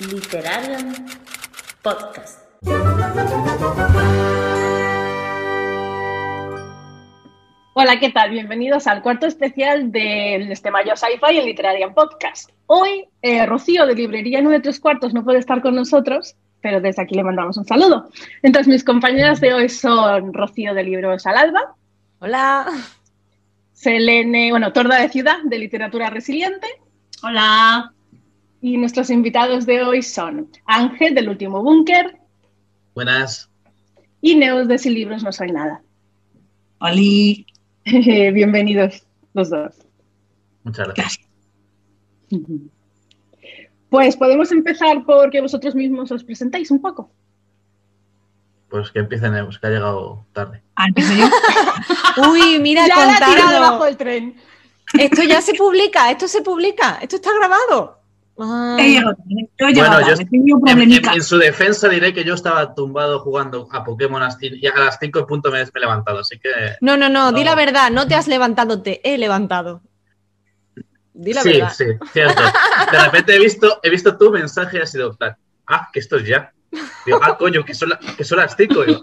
Literarium Podcast. Hola, ¿qué tal? Bienvenidos al cuarto especial del este mayo Sci-Fi en Literarium Podcast. Hoy, eh, Rocío de Librería 9 3 cuartos no puede estar con nosotros, pero desde aquí le mandamos un saludo. Entonces, mis compañeras de hoy son Rocío de Libros al Alba. Hola. Selene, bueno, Torda de Ciudad, de Literatura Resiliente. Hola. Y nuestros invitados de hoy son Ángel, del Último Búnker. Buenas. Y Neus, de Sin Libros No Soy Nada. Hola. Bienvenidos los dos. Muchas gracias. Pues podemos empezar porque vosotros mismos os presentáis un poco. Pues que empiece Neus, que ha llegado tarde. Ah. Uy, mira, ya la ha tirado contando. debajo del tren. Esto ya se publica, esto se publica, esto está grabado. Ah. Yo Bueno, yo- En, en- problemica. en su defensa diré que yo estaba tumbado jugando a Pokémon hasta- y a las 5 en punto me, he levantado, así que... No, no, no, di la verdad, no te has levantado, te he levantado. Di la sí, verdad. sí, cierto. De repente he visto, he visto tu mensaje y ha sido, ah, que esto es ya. Digo, ah, coño, que son, la- que son las 5. Digo,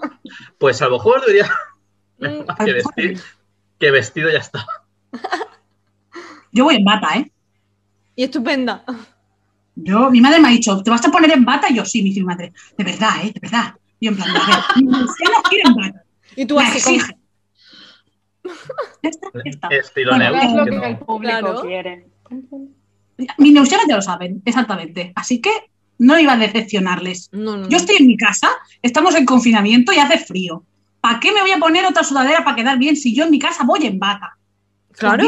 pues a lo mejor debería... Mm, que, vestido, que vestido ya está. Yo voy en bata, ¿eh? Y estupenda. Yo, mi madre me ha dicho, ¿te vas a poner en bata? Y yo, sí, mi madre. De verdad, ¿eh? De verdad. Y yo en plan, a ver, mi anciano quiere en bata. Y tú Me así exige. Estilo Bueno. Es lo que que no- el público Claro. quiere. Mis neusianas ya lo saben, exactamente. Así que no iba a decepcionarles. No, no, Yo no. estoy en mi casa, estamos en confinamiento y hace frío. ¿Para qué me voy a poner otra sudadera para quedar bien si yo en mi casa voy en bata? Claro.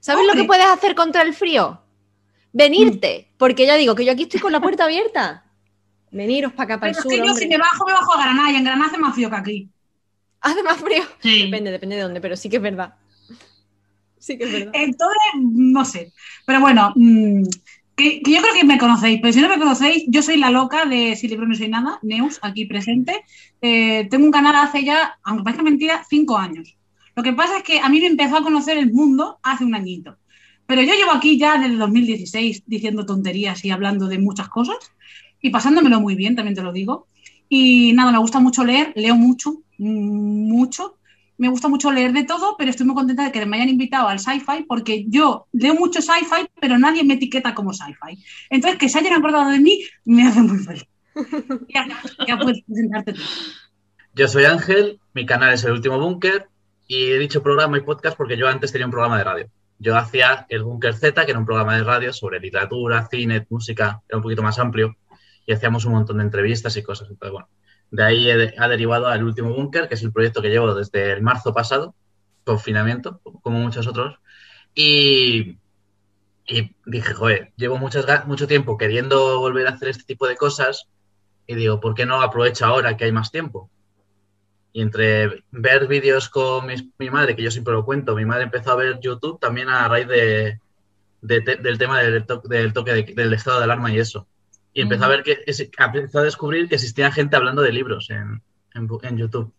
¿Sabes lo que puedes hacer contra el frío? Venirte, porque ya digo que yo aquí estoy con la puerta abierta. Veniros para acá, para el Pero es sur, que yo hombre. si me bajo, me bajo a Granada y en Granada hace más frío que aquí. Hace más frío. Sí. Depende, depende de dónde, pero sí que es verdad. Sí que es verdad. Entonces, no sé. Pero bueno, mm, que, que yo creo que me conocéis, pero si no me conocéis, yo soy la loca de Si Libro No Soy Nada, Neus, aquí presente. Eh, tengo un canal hace ya, aunque parezca mentira, cinco años. Lo que pasa es que a mí me empezó a conocer el mundo hace un añito. Pero yo llevo aquí ya desde 2016 diciendo tonterías y hablando de muchas cosas y pasándomelo muy bien, también te lo digo. Y nada, me gusta mucho leer, leo mucho, mucho. Me gusta mucho leer de todo, pero estoy muy contenta de que me hayan invitado al sci-fi porque yo leo mucho sci-fi, pero nadie me etiqueta como sci-fi. Entonces, que se hayan acordado de mí me hace muy feliz. ya, ya puedes presentarte tú. Yo soy Ángel, mi canal es El Último Búnker y he dicho programa y podcast porque yo antes tenía un programa de radio. Yo hacía el Búnker Z, que era un programa de radio sobre literatura, cine, música, era un poquito más amplio y hacíamos un montón de entrevistas y cosas. Entonces, bueno, de ahí ha derivado al Último Búnker, que es el proyecto que llevo desde el marzo pasado, confinamiento, como muchos otros. Y, y dije, joder, llevo muchas, mucho tiempo queriendo volver a hacer este tipo de cosas y digo, ¿por qué no aprovecho ahora que hay más tiempo? Y entre ver vídeos con mi madre, que yo siempre lo cuento, mi madre empezó a ver YouTube también a raíz de, de te- del tema del, to- del toque de- del estado de alarma y eso. Y empezó a ver que empezó a descubrir que existía gente hablando de libros en, en bu- en YouTube.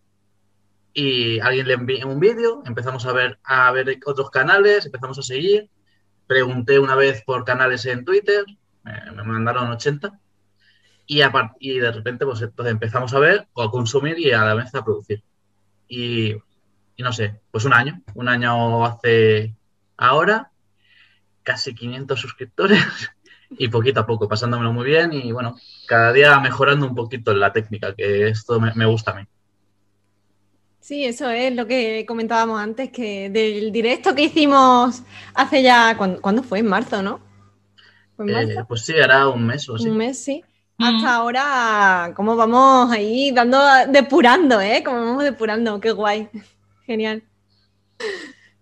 Y alguien le envió un vídeo, empezamos a ver, a ver otros canales, empezamos a seguir. Pregunté una vez por canales en Twitter, me, me mandaron 80. Y, a y de repente pues entonces empezamos a ver o a consumir y a la vez a producir. Y, y no sé, pues un año, un año hace ahora, casi 500 suscriptores y poquito a poco, pasándomelo muy bien y bueno, cada día mejorando un poquito en la técnica, que esto me, me gusta a mí. Sí, eso es lo que comentábamos antes, que del directo que hicimos hace ya, ¿cuándo, cuándo fue? En marzo, ¿no? ¿Fue en marzo? Eh, pues sí, hará un mes o así. Un mes, sí. Mm. Hasta ahora, cómo vamos ahí dando, depurando, ¿eh? Como vamos depurando, qué guay. Genial.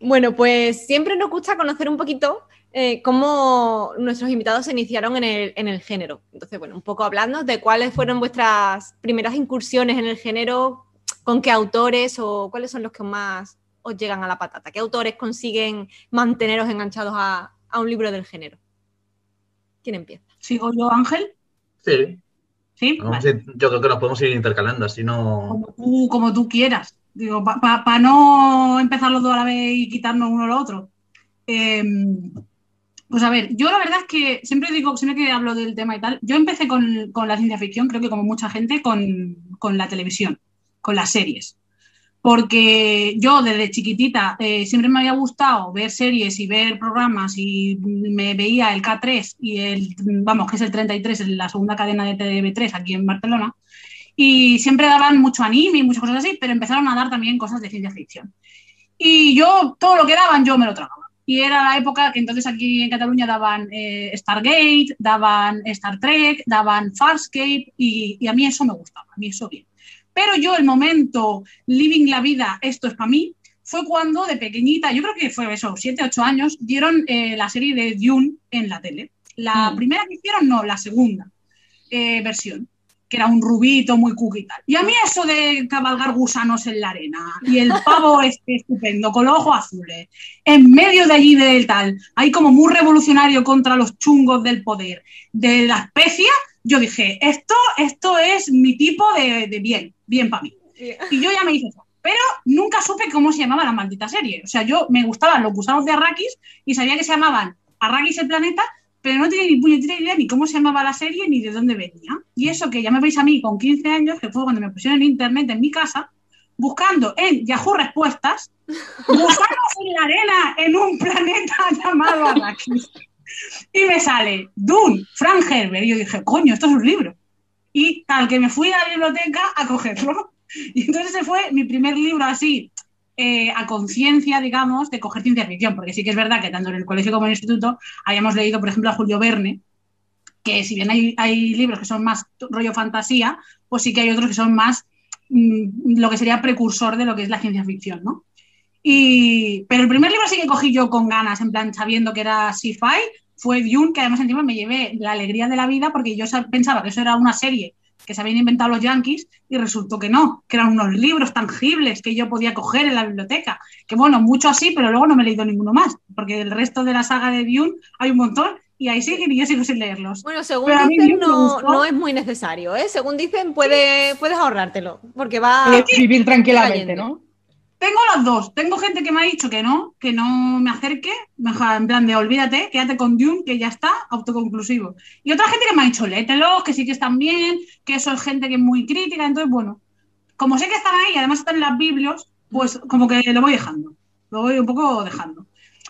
Bueno, pues siempre nos gusta conocer un poquito eh, cómo nuestros invitados se iniciaron en el, en el género. Entonces, bueno, un poco hablando de cuáles fueron vuestras primeras incursiones en el género, con qué autores o cuáles son los que más os llegan a la patata, qué autores consiguen manteneros enganchados a, a un libro del género. ¿Quién empieza? ¿Sigo yo, Ángel? Sí, Sí. Vale. yo creo que nos podemos ir intercalando, así no... Como tú, como tú quieras. Digo, para no empezar los dos a la vez y quitarnos uno al otro. Eh, Pues a ver, yo la verdad es que siempre digo, siempre que hablo del tema y tal, yo empecé con, con la ciencia ficción, creo que como mucha gente, con, con la televisión, con las series. Porque yo desde chiquitita eh, siempre me había gustado ver series y ver programas y me veía el K3 y el, vamos, que es el 33, en la segunda cadena de TV3 aquí en Barcelona. Y siempre daban mucho anime y muchas cosas así, pero empezaron a dar también cosas de ciencia ficción. Y yo, todo lo que daban, yo me lo tragaba. Y era la época que entonces aquí en Cataluña daban eh, Stargate, daban Star Trek, daban Farscape y, a mí eso me gustaba, a mí eso bien. Pero yo el momento living la vida, esto es para mí, fue cuando de pequeñita, yo creo que fue eso, 7, 8 años, dieron eh, la serie de Dune en la tele. La mm. primera que hicieron, no, la segunda eh, versión que era un rubito muy cookie y tal. Y a mí eso de cabalgar gusanos en la arena y el pavo este estupendo, con los ojos azules, en medio de allí del tal, ahí como muy revolucionario contra los chungos del poder, de la especie, yo dije, esto, esto es mi tipo de, de bien, bien para mí. Y yo ya me hice eso. Pero nunca supe cómo se llamaba la maldita serie. O sea, yo me gustaban los gusanos de Arrakis y sabía que se llamaban Arrakis el planeta, pero no tenía ni puñetera idea ni cómo se llamaba la serie ni de dónde venía. Y eso que ya me veis a mí con 15 años, que fue cuando me pusieron en internet en mi casa, buscando en Yahoo Respuestas, gusanos en la arena en un planeta llamado Arrakis. Y me sale Dune, Frank Herbert. Y yo dije, coño, esto es un libro. Y tal que me fui a la biblioteca a cogerlo. Y entonces ese fue mi primer libro así, eh, a conciencia, digamos, de coger ciencia ficción, porque sí que es verdad que tanto en el colegio como en el instituto habíamos leído, por ejemplo, a Julio Verne, que si bien hay, hay libros que son más rollo fantasía, pues sí que hay otros que son más mmm, lo que sería precursor de lo que es la ciencia ficción, ¿no? Y, pero el primer libro sí que cogí yo con ganas, en plan, sabiendo que era sci-fi, fue Dune, que además encima me llevé la alegría de la vida porque yo pensaba que eso era una serie que se habían inventado los yankees y resultó que no, que eran unos libros tangibles que yo podía coger en la biblioteca. Que bueno, mucho así, pero luego no me he leído ninguno más, porque el resto de la saga de Dune hay un montón y ahí sí y yo sigo sin leerlos. Bueno, según pero dicen, no, no, es muy necesario, ¿eh? Según dicen, puede, puedes ahorrártelo, porque va a vivir tranquilamente, ¿no? Tengo las dos. Tengo gente que me ha dicho que no, que no me acerque, en plan de olvídate, quédate con Dune, que ya está, autoconclusivo. Y otra gente que me ha dicho, léetelos, que sí que están bien, que eso es gente que es muy crítica. Entonces, bueno, como sé que están ahí, además están en las Biblios, pues como que lo voy dejando. Lo voy un poco dejando.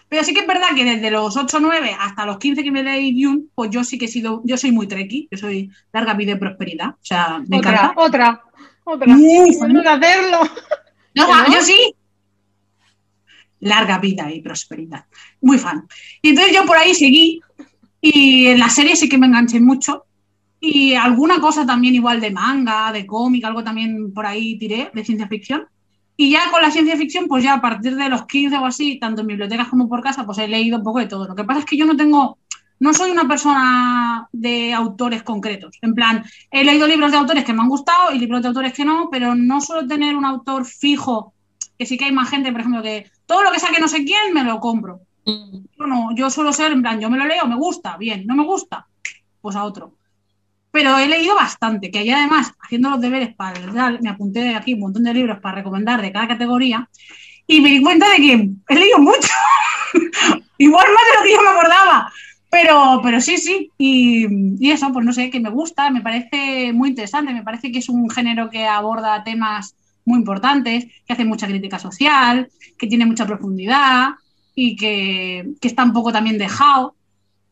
Pero sí que es verdad que desde los 8 9 hasta los 15 que me leí Dune, pues yo sí que he sido, yo soy muy treki, yo soy larga vida y prosperidad. O sea, me otra, encanta. Otra, otra. Bueno, hacerlo. No, ¿No? yo sí. Larga vida y prosperidad. Muy fan. Y entonces yo por ahí seguí y en la serie sí que me enganché mucho. Y alguna cosa también igual de manga, de cómic, algo también por ahí tiré de ciencia ficción. Y ya con la ciencia ficción, pues ya a partir de los 15 o así, tanto en bibliotecas como por casa, pues he leído un poco de todo. Lo que pasa es que yo no tengo, no soy una persona de autores concretos. En plan, he leído libros de autores que me han gustado y libros de autores que no, pero no suelo tener un autor fijo, que sí que hay más gente, por ejemplo, que todo lo que saque no sé quién, me lo compro. Yo no, yo suelo ser, en plan, yo me lo leo, me gusta, bien, no me gusta, pues a otro. Pero he leído bastante, que ahí además, haciendo los deberes para me apunté aquí un montón de libros para recomendar de cada categoría, y me di cuenta de que he leído mucho, igual más de lo que yo me acordaba. Pero, pero sí, sí, y, eso, pues no sé, que me gusta, me parece muy interesante, me parece que es un género que aborda temas muy importantes, que hace mucha crítica social, que tiene mucha profundidad y que, que está un poco también dejado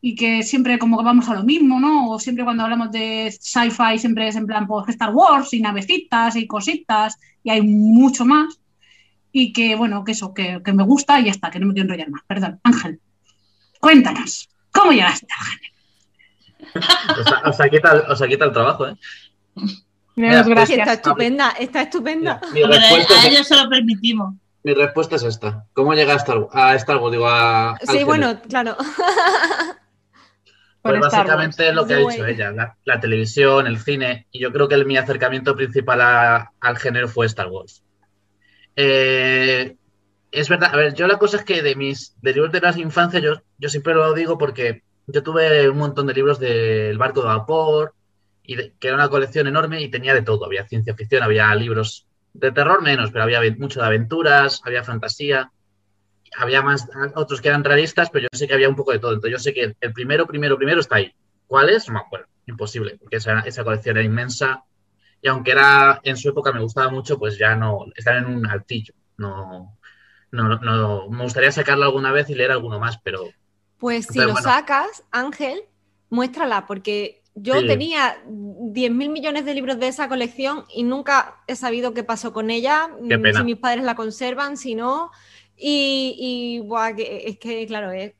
y que siempre como que vamos a lo mismo, ¿no? O siempre cuando hablamos de sci-fi siempre es en plan pues, Star Wars y navecitas y cositas y hay mucho más y que, bueno, que eso, que, que me gusta y ya está, que no me quiero enrollar más. Perdón, Ángel, cuéntanos. ¿Cómo llegaste al género? O sea, o sea, ¿qué tal, o sea, ¿qué tal el trabajo, eh? Mira, gracias. Está estupenda, está estupenda. A ellos se lo permitimos. Mi respuesta es esta. ¿Cómo llegaste a Star Wars? Digo, a, sí, bueno, claro. Pues básicamente es lo que ha dicho ella, la, la, televisión, el cine, y yo creo que el, mi acercamiento principal a, al género fue Star Wars. Eh, es verdad, a ver, yo la cosa es que de mis de libros de la infancia, yo, yo siempre lo digo porque yo tuve un montón de libros del barco de vapor, y que era una colección enorme y tenía de todo. Había ciencia ficción, había libros de terror menos, pero había mucho de aventuras, había fantasía. había más otros que eran realistas, pero yo sé que había un poco de todo. Entonces yo sé que el primero, primero, primero está ahí. ¿Cuál es? No me acuerdo. Imposible, porque esa, colección era inmensa. Y aunque era en su época me gustaba mucho, pues ya no, estar en un altillo. No, no, no, me gustaría sacarlo alguna vez y leer alguno más, pero Pues si lo bueno. sacas, Ángel, muéstrala, porque yo Sí. tenía 10.000 millones de libros de esa colección y nunca he sabido qué pasó con ella, Qué mm, pena. si mis padres la conservan, si no. Y, y, buah, que- es que, claro, es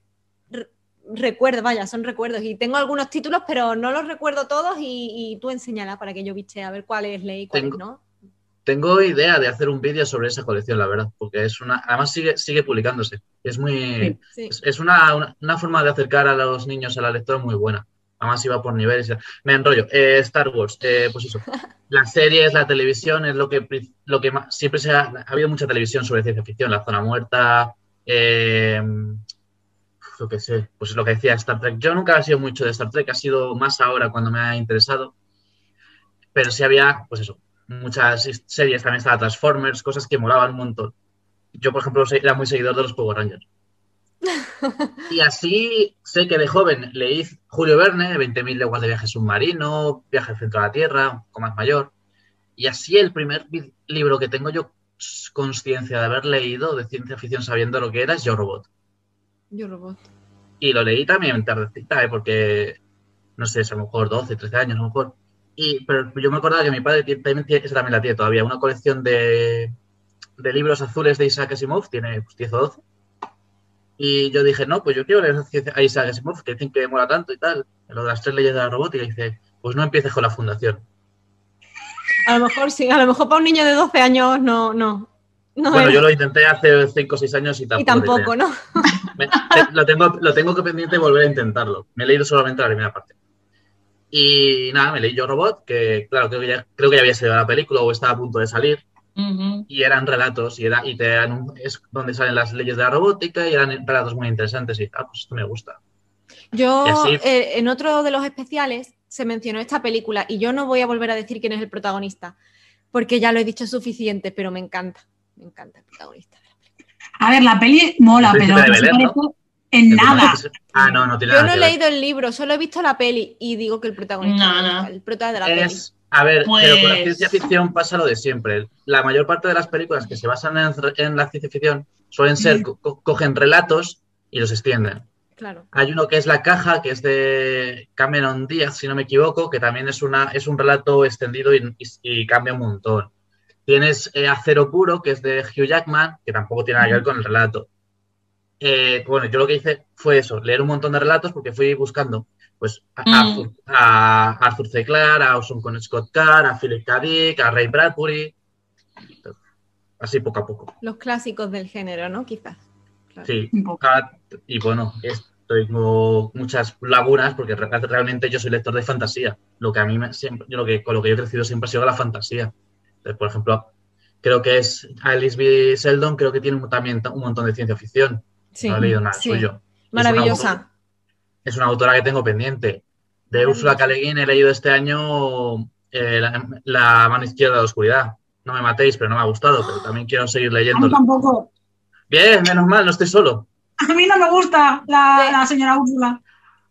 re- recuerdos, vaya, son recuerdos. Y tengo algunos títulos, pero no los recuerdo todos y, y tú enséñala para que yo viste a ver cuáles leí y cuáles Tengo- no. Tengo idea de hacer un vídeo sobre esa colección, la verdad, porque es una, además sigue, sigue publicándose. Es muy, Sí. es, es una, una, una forma de acercar a los niños a la lectura muy buena. Además iba por niveles. Me enrollo. Eh, Star Wars, eh, pues eso. Las series, la televisión es lo que, lo que más, siempre se ha, ha habido mucha televisión sobre ciencia ficción, La Zona Muerta, eh, lo que sé, pues es lo que decía Star Trek. Yo nunca he sido mucho de Star Trek, ha sido más ahora cuando me ha interesado. Pero sí había, pues eso, muchas series, también estaba Transformers, cosas que molaban un montón. Yo, por ejemplo, era muy seguidor de los Power Rangers. Y así sé que de joven leí Julio Verne, 20.000 leguas de viaje submarino, Viaje al centro de la Tierra, poco más mayor. Y así el primer libro que tengo yo conciencia de haber leído de ciencia ficción sabiendo lo que era es Yo Robot. Yo robot. Y lo leí también tardecita, ¿eh? porque, no sé, es a lo mejor 12, 13 años, a lo mejor. Y, pero yo me acordaba que mi padre también, tiene- esa también la tiene todavía, una colección de, de libros azules de Isaac Asimov, tiene pues, 10 o 12. Y yo dije, no, pues yo quiero leer a Isaac Asimov, que dicen que mola tanto y tal, lo de las tres leyes de la robótica. Y dice, pues no empieces con la fundación. A lo mejor sí, a lo mejor para un niño de 12 años no, no. no Bueno, era. yo lo intenté hace 5 o 6 años y tampoco. y tampoco. ¿no? Me- te- lo, tengo, lo tengo que pendiente de volver a intentarlo. Me he leído solamente la primera parte. Y nada, me leí Yo Robot, que claro, creo que ya, creo que ya había salido la película o estaba a punto de salir. Y eran relatos, y, era, y te dan un- es donde salen las leyes de la robótica, y eran relatos muy interesantes. Y ah, pues esto me gusta. Yo, así- eh, en otro de los especiales, se mencionó esta película y yo no voy a volver a decir quién es el protagonista, porque ya lo he dicho suficiente, pero me encanta. Me encanta el protagonista. A ver, la peli mola, pero. En nada. Ah, no, no tiene Yo nada no he leído el libro, solo he visto la peli y digo que el protagonista No, no. el prota de la peli. A ver, pero con la Pues- ciencia ficción pasa lo de siempre. La mayor parte de las películas que se basan en, en la ciencia ficción suelen ser, Mm. co- co- cogen relatos y los extienden. Claro. Hay uno que es La Caja, que es de Cameron Díaz, si no me equivoco, que también es, una, es un relato extendido y, y- y cambia un montón. Tienes eh, Acero Puro, que es de Hugh Jackman, que tampoco tiene nada que ver con el relato. Eh, bueno, yo lo que hice fue eso, leer un montón de relatos porque fui buscando pues, a, Mm. Arthur, a Arthur C. Clarke, a Orson con Scott Card, a Philip K. Dick, a Ray Bradbury. Así poco a poco. Los clásicos del género, ¿no? Quizás. Claro. Sí. Ah, y bueno, es- tengo muchas lagunas porque re- realmente yo soy lector de fantasía. Lo que a mí me, siempre, yo lo que, con lo que yo he crecido siempre ha sido la fantasía. Entonces, por ejemplo, creo que es Alice B. Seldon, creo que tiene también un montón de ciencia ficción. Sí, no he leído nada sí. suyo. Maravillosa. Es una autora que tengo pendiente. De Úrsula K. Le Guin he leído este año eh, la, la mano izquierda de la oscuridad. No me matéis, pero no me ha gustado, pero también quiero seguir leyendo. tampoco. Bien, menos mal, no estoy solo. A mí no me gusta la, Sí. la señora Úrsula.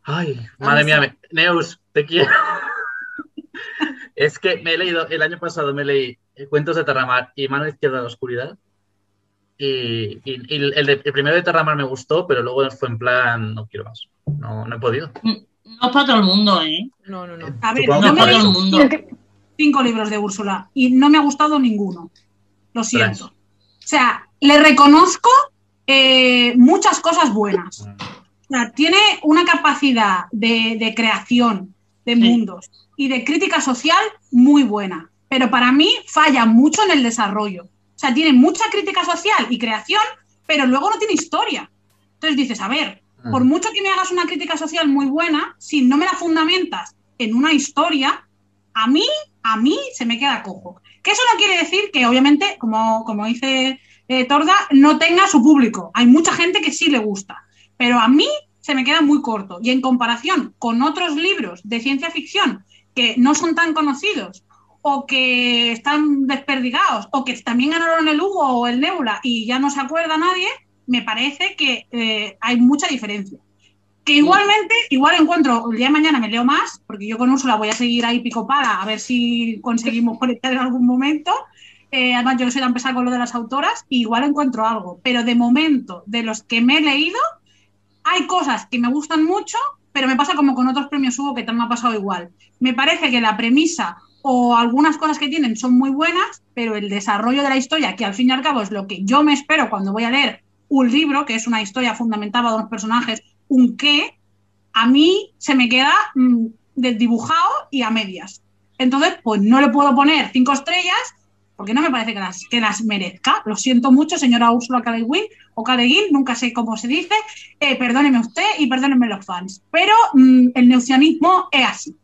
Ay, madre mí mía, me- Neus, te quiero. es que me he leído, el año pasado me leí Cuentos de Terramar y Mano Izquierda de la Oscuridad. Y, y- y el, de- el primero de Terramar me gustó, pero luego fue en plan, no quiero más. No, no he podido. No es para todo el mundo, ¿eh? No, no, no. A ver, que me todo eso. el mundo. cinco libros de Úrsula y no me ha gustado ninguno. Lo siento. O sea, le reconozco eh, muchas cosas buenas. O sea, tiene una capacidad de, de creación de Sí. mundos y de crítica social muy buena. Pero para mí falla mucho en el desarrollo. O sea, tiene mucha crítica social y creación, pero luego no tiene historia. Entonces dices, a ver, Mm. por mucho que me hagas una crítica social muy buena, si no me la fundamentas en una historia, a mí, a mí se me queda cojo. Que eso no quiere decir que, obviamente, como, como dice eh, Torda, no tenga su público. Hay mucha gente que sí le gusta. Pero a mí se me queda muy corto. Y en comparación con otros libros de ciencia ficción que no son tan conocidos o que están desperdigados o que también ganaron el Hugo o el Nebula y ya no se acuerda nadie, me parece que eh, hay mucha diferencia. Que igualmente, igual encuentro, el día de mañana me leo más, porque yo con Úrsula voy a seguir ahí picopada, a ver si conseguimos conectar en algún momento. Eh, además, yo no soy tan pesada con lo de las autoras, y igual encuentro algo. Pero de momento, de los que me he leído, hay cosas que me gustan mucho, pero me pasa como con otros premios Hugo que también me ha pasado igual. Me parece que la premisa o algunas cosas que tienen son muy buenas, pero el desarrollo de la historia, que al fin y al cabo es lo que yo me espero cuando voy a leer un libro, que es una historia fundamentada de unos personajes, un qué, a mí se me queda mm, desdibujado y a medias. Entonces, pues no le puedo poner cinco estrellas porque no me parece que las, que las merezca. Lo siento mucho, señora Úrsula K. o K. nunca sé cómo se dice. Eh, perdóneme usted y perdónenme los fans. Pero mm, el neucianismo es así.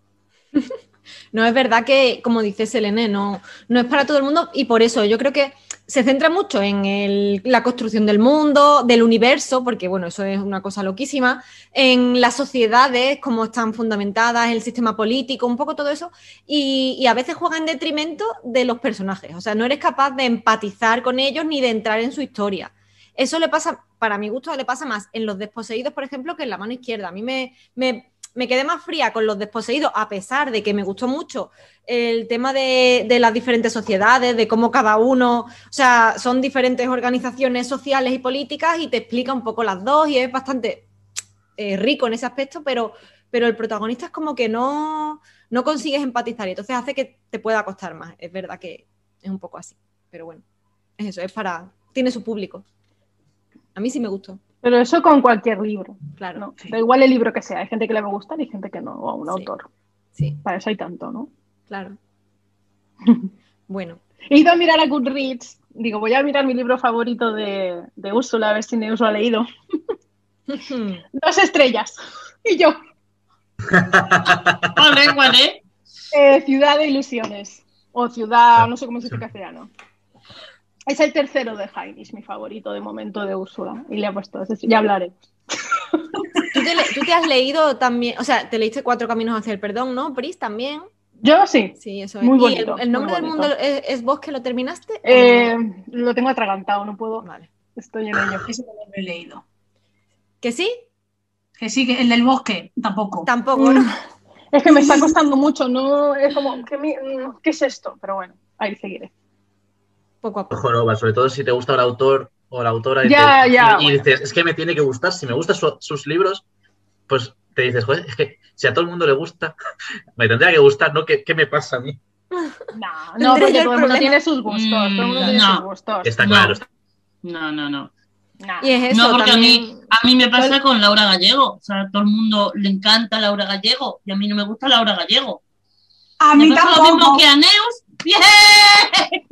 No es verdad que, como dice Selene, no, no es para todo el mundo y por eso yo creo que se centra mucho en el- la construcción del mundo, del universo, porque bueno, eso es una cosa loquísima, en las sociedades, cómo están fundamentadas, el sistema político, un poco todo eso, y, a veces juega en detrimento de los personajes, o sea, no eres capaz de empatizar con ellos ni de entrar en su historia. Eso le pasa, para mi gusto, le pasa más en los desposeídos, por ejemplo, que en la mano izquierda. A mí me, me quedé más fría con los desposeídos, a pesar de que me gustó mucho el tema de, las diferentes sociedades, de cómo cada uno, o sea, son diferentes organizaciones sociales y políticas y te explica un poco las dos y es bastante eh, rico en ese aspecto, pero, pero el protagonista es como que no, no consigues empatizar y entonces hace que te pueda costar más. Es verdad que es un poco así, pero bueno, es eso, es para, tiene su público. A mí sí me gustó, Pero eso con cualquier libro, claro. ¿no? Sí. Da igual el libro que sea. Hay gente que le va a gustar y gente que no, o a un Sí. autor. Sí, Para eso hay tanto, ¿no? claro. Bueno, He ido a mirar a Goodreads. Digo, voy a mirar mi libro favorito de, de Úrsula, a ver si Neus lo ha leído. Dos estrellas. Y yo, Vale, ¿cuál es? eh, Ciudad de Ilusiones. O Ciudad, no sé cómo se dice en castellano. Es el tercero de Heinrich, mi favorito de momento de Úrsula. Y le he puesto, ya hablaremos. ¿Tú te, tú te has leído también, o sea, te leíste Cuatro Caminos hacia el Perdón, ¿no, Pris? También. Yo sí. Sí, eso es. Muy ¿Y el- bonito, el, nombre muy del bonito. mundo es, es vos que lo terminaste? Eh, lo tengo atragantado, no puedo. Vale. Estoy en ello. Ese no lo he leído. ¿Que sí? Que sí, que el del bosque, tampoco. Tampoco, ¿no? Mm, Es que me está costando mucho, no es como, ¿qué, mm, ¿qué es esto? Pero bueno, ahí seguiré. Poco a poco. Joroba, sobre todo si te gusta el autor o la autora y, Ya, te- ya, y bueno. dices, es que me tiene que gustar, si me gustan su- sus libros, pues te dices, joder, es que si a todo el mundo le gusta, me tendría que gustar, ¿no? ¿Qué, qué me pasa a mí? No, no, porque todo el mundo tiene sus gustos. todo el mundo Mm, tiene no. sus gustos. Está No. claro. está- No, no, no. Nah. Y es eso no, porque también. a mí, a mí me pasa con Laura Gallego. O sea, a todo el mundo le encanta Laura Gallego y a mí no me gusta Laura Gallego. A Me mí pasa lo mismo tampoco. que a Neus. ¡Bien!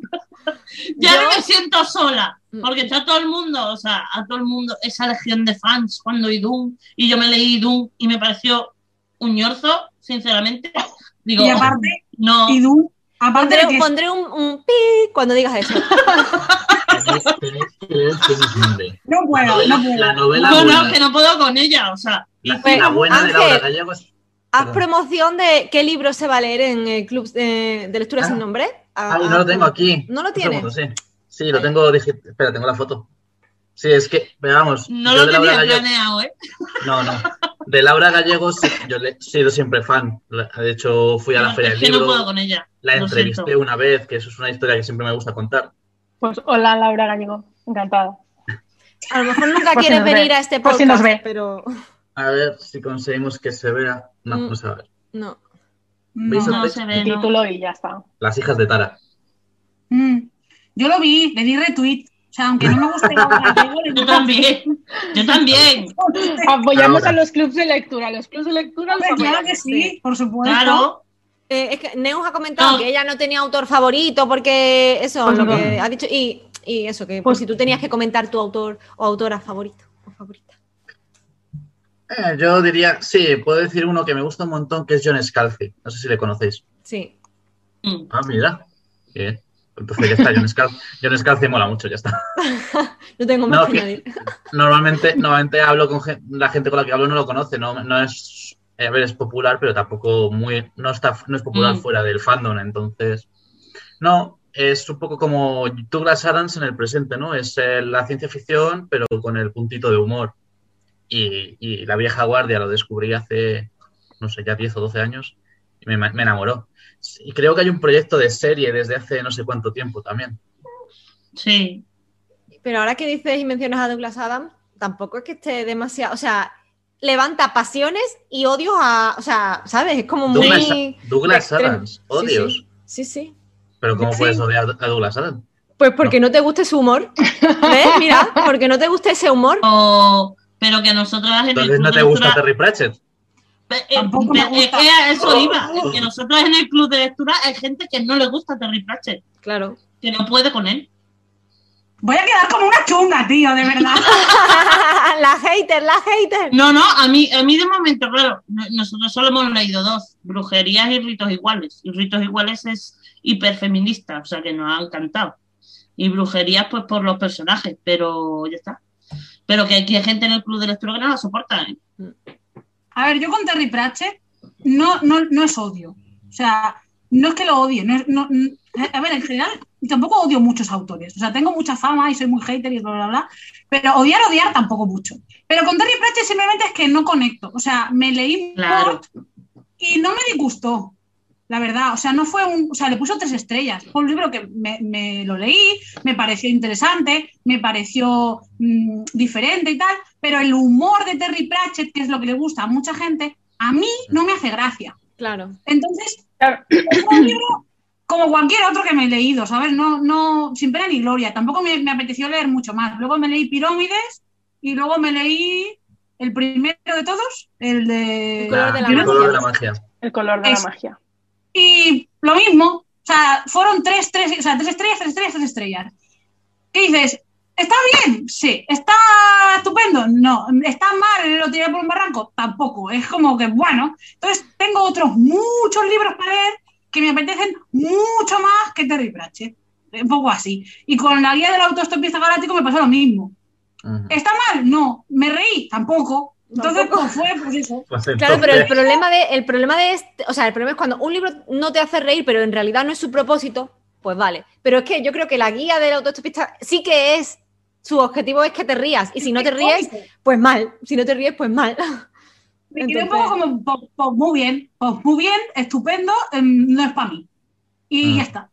Ya Yo- no me siento sola. Mm. Porque está todo el mundo, o sea, a todo el mundo, esa legión de fans cuando Idun, y yo me leí Idun y me pareció un ñorzo, sinceramente. Digo, Y aparte, no, aparte Pondré, de que pondré un, un pi cuando digas eso. No puedo, no puedo. la novela no, buena, no, que no puedo con ella, o sea, la, Pues, la buena de Ángel, Laura es... Haz Perdón. promoción de qué libro se va a leer en el club de, de lectura Ah. sin nombre. Ah, Ay, no lo tengo aquí. ¿No lo Un tiene? segundo, sí. Sí, lo tengo. digi- Espera, tengo la foto. Sí, es que, veamos. no lo tenía Gallego- planeado, ¿eh? No, no. De Laura Gallego, sí, yo le he sido siempre fan. De hecho, fui a la No, Feria del que no Libro, puedo con ella. la entrevisté siento. una vez, que eso es una historia que siempre me gusta contar. Pues hola Laura Gallego, encantada. A lo mejor nunca quieres ve. venir a este Por podcast, si nos ve. pero A ver si conseguimos que se vea. No, Mm. no se va a ver. no. ¿Veis No. No el se El ve, no. título y ya está. Las hijas de Tara. Mm. Yo lo vi, le di retweet. O sea, aunque no me guste Yo también, yo también, Apoyamos Ahora. a los clubs de lectura. Los clubs de lectura Hombre, claro que sí, por supuesto. claro. Eh, es que Neus ha comentado No. que ella no tenía autor favorito porque eso, Pues lo no. que ha dicho. Y, y eso, que Pues- pues, si tú tenías que comentar tu autor o autora favorito. Eh, yo diría, sí, puedo decir uno que me gusta un montón, que es John Scalzi. No sé si le conocéis. Sí. Mm. Ah, mira. Bien. Entonces ya está, John Scalzi. John Scalzi mola mucho, ya está. No tengo más No, que añadir. Normalmente, normalmente hablo con la gente con la que hablo no lo conoce, no, no es, eh, a ver, es popular, pero tampoco muy, no está, no es popular Mm. fuera del fandom, entonces, no, es un poco como Douglas Adams en el presente, ¿no? Es eh, la ciencia ficción, pero con el puntito de humor. Y, y La vieja guardia lo descubrí hace, no sé, ya 10 o 12 años y me, me enamoró. Y creo que hay un proyecto de serie desde hace no sé cuánto tiempo también. Sí. Pero ahora que dices y mencionas a Douglas Adams, tampoco es que esté demasiado, o sea, levanta pasiones y odios a, o sea, ¿sabes? Es como muy... Douglas. Adams, Sí, odios. Sí, sí. Pero ¿cómo Sí. puedes odiar a Douglas Adams? Pues porque no, te guste su humor. ¿Ves? Mira, porque no te guste ese humor. O- pero que nosotras en el Entonces club no de te gusta lectura- Terry Pratchett. Eh, Tampoco es que a eso iba, es que nosotros en el club de lectura hay gente que no le gusta Terry Pratchett, Claro. que no puede con él. Voy a quedar como una chunga, tío, de verdad. la hater, la hater. No, no, a mí, a mí de momento, claro, no- nosotros solo hemos leído dos, Brujerías y Ritos Iguales. Y Ritos Iguales es hiperfeminista, o sea que nos ha encantado. Y Brujerías, pues por los personajes, pero ya está. Pero que aquí hay gente en el club de lectura que no la soporta, ¿eh? A ver, yo con Terry Pratchett no, no, no es odio. O sea, no es que lo odie. No es- no- a ver, en general, tampoco odio muchos autores. O sea, tengo mucha fama y soy muy hater y bla, bla, bla. Pero odiar, odiar tampoco mucho. Pero con Terry Pratchett simplemente es que no conecto. O sea, me leí Claro. Y no me disgustó. La verdad, o sea, no fue un. O sea, le puso tres estrellas. Fue un libro que me, me lo leí, me pareció interesante, me pareció mm, diferente y tal, pero el humor de Terry Pratchett, que es lo que le gusta a mucha gente, a mí no me hace gracia. Claro. Entonces, Claro. es un libro como cualquier otro que me he leído, ¿sabes? No, no, sin pena ni gloria. Tampoco me, me apeteció leer mucho más. Luego me leí Pirómides y luego me leí el primero de todos, el de. El color de la el magia. color de la magia. El color de la magia. Y lo mismo, o sea, fueron tres, tres, o sea, tres estrellas, tres estrellas, tres estrellas. ¿Qué dices? ¿Está bien? Sí. ¿Está estupendo? No. ¿Está mal? ¿Lo tiré por un barranco? Tampoco. Es como que, bueno. Entonces, tengo otros muchos libros para leer que me apetecen mucho más que Terry Pratchett. Un poco así. Y con la guía del autoestopista galáctico me pasó lo mismo. ¿Está mal? No. ¿Me reí? Tampoco. Entonces, pues fue, pues eso. Pues Claro, pero el problema de, el problema de este, o sea, el problema es cuando un libro no te hace reír, pero en realidad no es su propósito, pues vale. Pero es que yo creo que la guía del autoestopista sí que es, su objetivo es que te rías. Y si no te ríes, pues mal. Si no te ríes, pues mal. Me quedé un poco como, pues, pues, muy bien, pues muy bien, estupendo, em, no es para mí. Y Mm. ya está.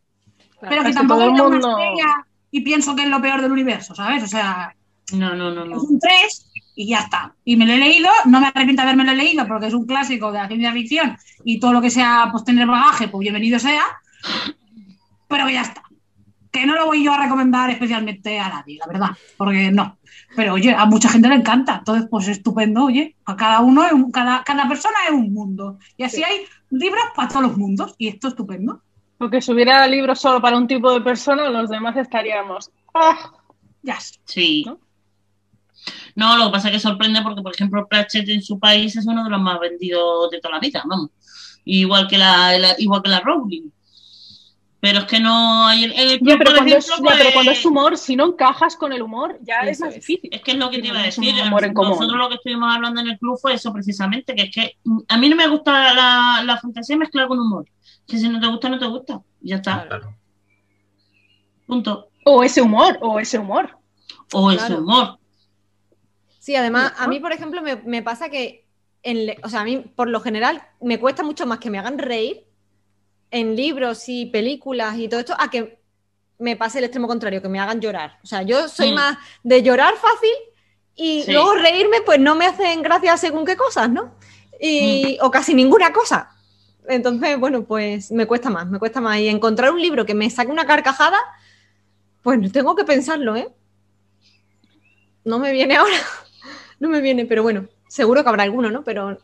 Claro. Pero que tampoco es una estrella y pienso que es lo peor del universo, ¿sabes? O sea, No, no, no, no. es un 3 y ya está. Y me lo he leído, no me arrepiento de haberme leído porque es un clásico de la ciencia ficción y todo lo que sea pues tener bagaje, pues bienvenido sea. Pero que ya está. Que no lo voy yo a recomendar especialmente a nadie, la verdad, porque no. Pero oye, a mucha gente le encanta, entonces pues estupendo, oye, a cada uno, es un- cada, cada persona es un mundo. Y así Sí. hay libros para todos los mundos y esto es estupendo. Porque si hubiera libros solo para un tipo de persona, los demás estaríamos. "Ah". Ya. Sí. ¿No? No, lo que pasa es que sorprende porque, por ejemplo, Pratchett en su país es uno de los más vendidos de toda la vida, vamos. Igual que la, la- igual que la Rowling. Pero es que no hay en el club, Ya, pero, por cuando es, ejemplo, ya, pero cuando pues, es humor, si no encajas con el humor, ya es más es. difícil. Es que es lo que Sí, te iba a decir. humor en común. Nosotros lo que estuvimos hablando en el club fue eso precisamente, que es que a mí no me gusta la, la fantasía mezclada con humor. Que si no te gusta, no te gusta. Y ya está. Claro. Punto. O ese humor, o ese humor. O ese humor. Sí, además, a mí, por ejemplo, me, me pasa que, en o sea, a mí, por lo general, me cuesta mucho más que me hagan reír en libros y películas y todo esto, a que me pase el extremo contrario, que me hagan llorar. O sea, yo soy Mm. más de llorar fácil y Sí. luego reírme, pues no me hacen gracia según qué cosas, ¿no? Y, Mm. O casi ninguna cosa. Entonces, bueno, pues me cuesta más, me cuesta más. Y encontrar un libro que me saque una carcajada, pues tengo que pensarlo, ¿eh? No me viene ahora. No me viene, pero bueno, seguro que habrá alguno, ¿no? Pero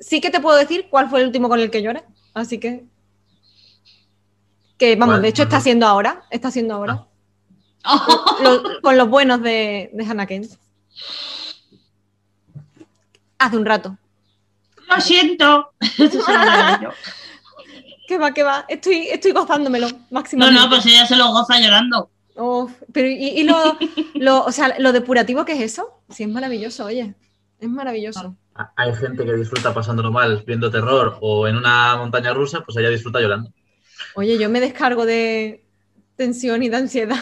sí que te puedo decir cuál fue el último con el que lloré. Así que. Que vamos, de hecho está haciendo ahora. Está haciendo ahora. Oh, Lo- con los buenos de, de Hannah Kent. Hace un rato. Lo siento. Que va, que va. Estoy, estoy gozándomelo No, máximamente. no, pues ella se lo goza llorando. Uf, pero y, y lo, lo- o sea, lo depurativo que es eso, sí es maravilloso, oye. Es maravilloso. A- Hay gente que disfruta pasándolo mal viendo terror o en una montaña rusa, pues ella disfruta llorando. Oye, yo me descargo de, tensión y de ansiedad.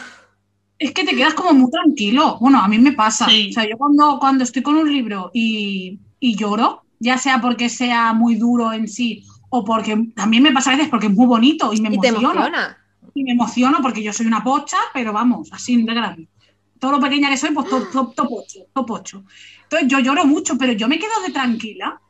Es que te quedas como muy tranquilo. Bueno, a mí me pasa. Sí. O sea, yo cuando, cuando estoy con un libro y, y lloro, ya sea porque sea muy duro en sí o porque también me pasa a veces porque es muy bonito y me Y te emociona. Y me emociono porque yo soy una pocha, pero vamos, así de grande. Todo lo pequeña que soy, pues top, top, top 8, top 8. Entonces yo lloro mucho, pero yo me quedo de tranquila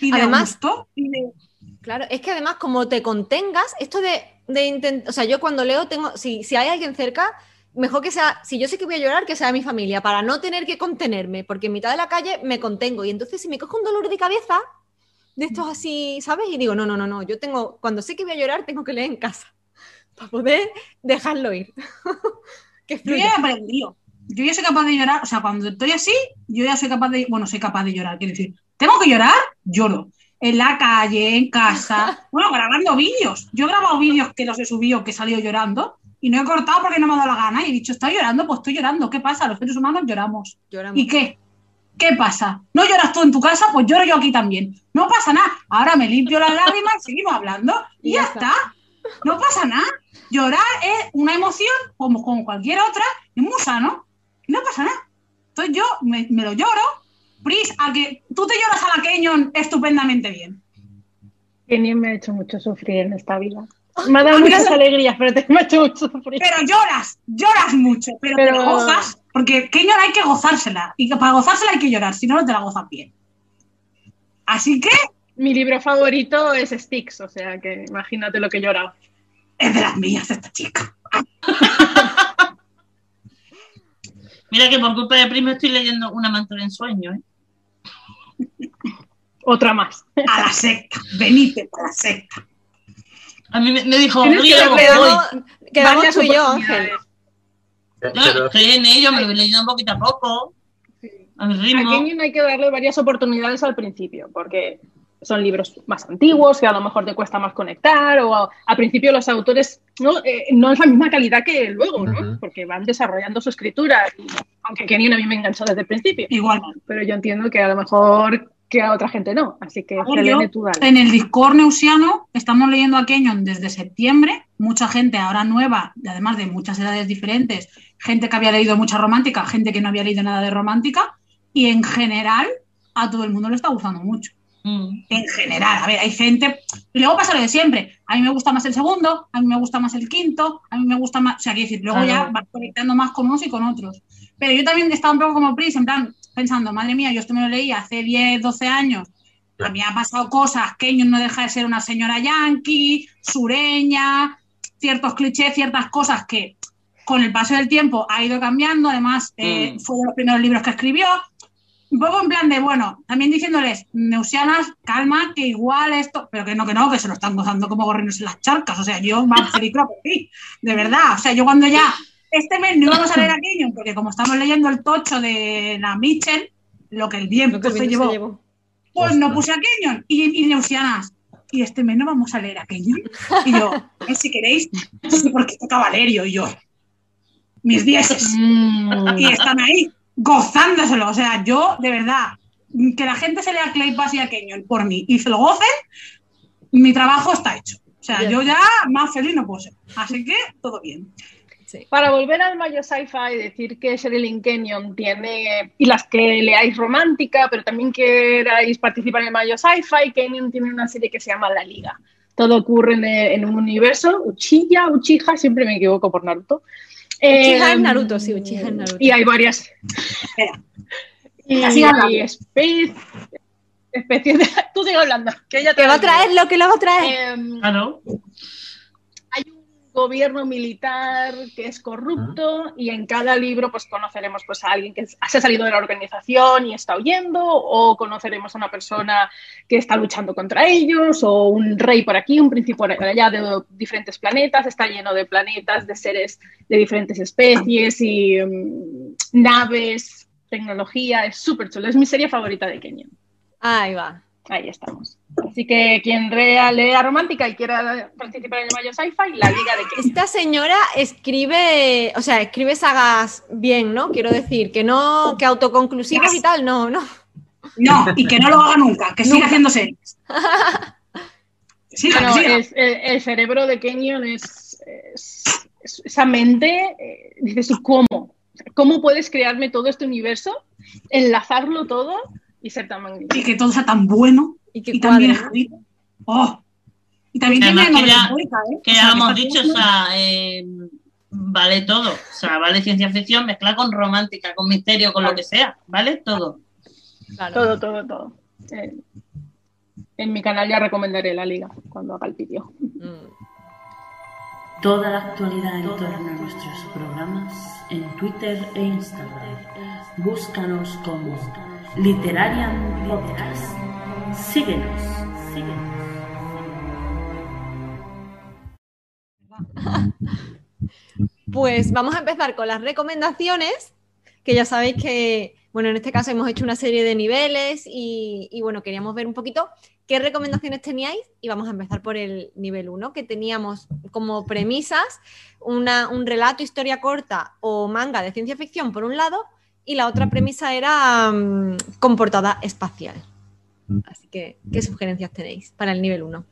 y de Además- gusto. y de- Claro, es que además como te contengas, esto de, de intentar, o sea, yo cuando leo tengo, si, si hay alguien cerca, mejor que sea, si yo sé que voy a llorar, que sea mi familia, para no tener que contenerme, porque en mitad de la calle me contengo y entonces si me cojo un dolor de cabeza, de estos así, ¿sabes? Y digo, no, no, no, no, yo tengo, cuando sé que voy a llorar, tengo que leer en casa, para poder dejarlo ir. que Yo ya he aprendido. Yo ya soy capaz de llorar. O sea, cuando estoy así, yo ya soy capaz de. Bueno, soy capaz de llorar. Quiero decir, ¿tengo que llorar? Lloro. En la calle, en casa. Bueno, grabando vídeos. Yo he grabado vídeos que los he subido que he salido llorando y no he cortado porque no me ha dado la gana. Y he dicho, estoy llorando, pues estoy llorando. ¿Qué pasa? Los seres humanos lloramos. Lloramos. ¿Y qué? ¿Qué pasa? ¿No lloras tú en tu casa? Pues lloro yo aquí también. No pasa nada. Ahora me limpio las lágrimas seguimos hablando y, Y ya ya está. No pasa nada. Llorar es una emoción como, como cualquier otra, es muy sano. No pasa nada. Entonces yo me, me lo lloro. Pris, a que tú te lloras a la Kenyon estupendamente bien. Kenyon me ha hecho mucho sufrir en esta vida. Me ha dado muchas alegrías, pero te me ha hecho mucho sufrir. Pero lloras, lloras mucho, pero, te Pero- lo gozas, porque Kenyon hay que gozársela. Y para gozársela hay que llorar, si no, no te la gozas bien. Así que Mi libro favorito es Sticks, o sea que imagínate lo que he llorado. es de las mías esta chica. Mira que por culpa de primo estoy leyendo Una amante en sueño, ¿eh? Otra más. A la secta, venite para la secta. A mí me, me dijo, voy. Quedamos, quedamos tú y yo. Ángel. Yo estoy en ello, me lo voy leyendo poquito a poco, a mi A ritmo. Kenyon hay que darle varias oportunidades al principio, porque son libros más antiguos, que a lo mejor te cuesta más conectar, o a- al principio los autores no, Eh, no es la misma calidad que luego, ¿no? Porque van desarrollando su escritura. y- aunque Kenyon a mí me enganchó desde el principio, Igual. pero yo entiendo que a lo mejor que a otra gente no. Así que A ver, Selene, yo, tú dale. en el Discord neusiano estamos leyendo a Kenyon desde septiembre. Mucha gente ahora nueva, y además de muchas edades diferentes, gente que había leído mucha romántica, gente que no había leído nada de romántica, y en general a todo el mundo le está gustando mucho. Mm. En general, a ver, hay gente. Y luego pasa lo de siempre. A mí me gusta más el segundo, a mí me gusta más el quinto, a mí me gusta más. O sea, quiero decir, luego Claro. ya vas conectando más con unos y con otros. Pero yo también estaba un poco como Pris, en plan, pensando, madre mía, yo esto me lo leí hace 10, 12 años. A mí ha pasado cosas, Kenyon no deja de ser una señora yankee, sureña, ciertos clichés, ciertas cosas que con el paso del tiempo ha ido cambiando. Además, eh, Mm. fue de los primeros libros que escribió. Un poco en plan de, bueno, también diciéndoles, neusianas, calma, que igual esto, pero que no, que no, que se lo están gozando como gorrinos en las charcas. O sea, yo más creo que sí, de verdad. O sea, yo cuando ya este mes no íbamos a leer a Kenyon, porque como estamos leyendo el tocho de la Mitchell, lo que el viento, Lo que se, llevó, se llevó. pues no puse a Kenyon y, y neusianas. Y este mes no vamos a leer a Kenyon. Y yo, eh, si queréis, porque toca Valerio y yo. Mis dieces Mm. y están ahí gozándoselo. O sea, yo, de verdad, que la gente se lea Clay Pass y a Kenyon por mí y se lo gocen, mi trabajo está hecho. O sea, Bien. yo ya más feliz no puedo ser. Así que todo bien. Sí. Para volver al Mayo Sci-Fi, decir que Sherilyn Kenyon tiene, y las que leáis romántica, pero también queráis participar en el Mayo Sci-Fi, Kenyon tiene una serie que se llama La Liga. Todo ocurre en, en un universo, Uchiha, Uchiha, siempre me equivoco por Naruto. Uchiha Eh, es Naruto, sí, Uchiha es Naruto. Y hay varias. y Así y espe- especies de... Tú sigue hablando, que ella te Que va a traer lo que lo va a traer. Em, Claro. hay un gobierno militar que es corrupto y en cada libro pues conoceremos pues a alguien que se ha salido de la organización y está huyendo o conoceremos a una persona que está luchando contra ellos o un rey por aquí, un príncipe por allá de diferentes planetas, está lleno de planetas, de seres de diferentes especies y mm, naves, tecnología, es súper chulo, es mi serie favorita de Kenyon. Ahí va. Ahí estamos. Así que quien lea, lea romántica y quiera participar en el Mayo Sci-Fi, la liga de Kenyon. Esta señora escribe, o sea, escribe sagas bien, ¿no? Quiero decir, que no, que autoconclusivos y tal, no, no. No, y que no lo haga nunca, que siga haciendo series. Que Bueno, que siga. es- el, el cerebro de Kenyon es, es, esa mente, eh, dices, ¿y cómo? ¿Cómo puedes crearme todo este universo, enlazarlo todo y ser tan magnífico? Y que todo sea tan bueno Y que y también escrito. ¡Oh! Y también Además tiene que ya- ¿eh? Que O sea, hemos dicho, o sea, eh, vale todo. O sea, vale ciencia ficción mezclada con romántica, con misterio, con lo que sea, ¿vale? Todo. Claro. Todo, todo, todo. Eh, en mi canal ya recomendaré la liga cuando haga el vídeo. Mm. Toda la actualidad en torno a nuestros programas en Twitter e Instagram. Búscanos como Literarian Podcast. Síguenos, síguenos. Pues vamos a empezar con las recomendaciones, que ya sabéis que, bueno, en este caso hemos hecho una serie de niveles y, y, bueno, queríamos ver un poquito qué recomendaciones teníais y vamos a empezar por el nivel 1, que teníamos como premisas una- un relato, historia corta o manga de ciencia ficción por un lado y la otra premisa era mm, con portada espacial. Así que, ¿qué sugerencias tenéis para el nivel 1?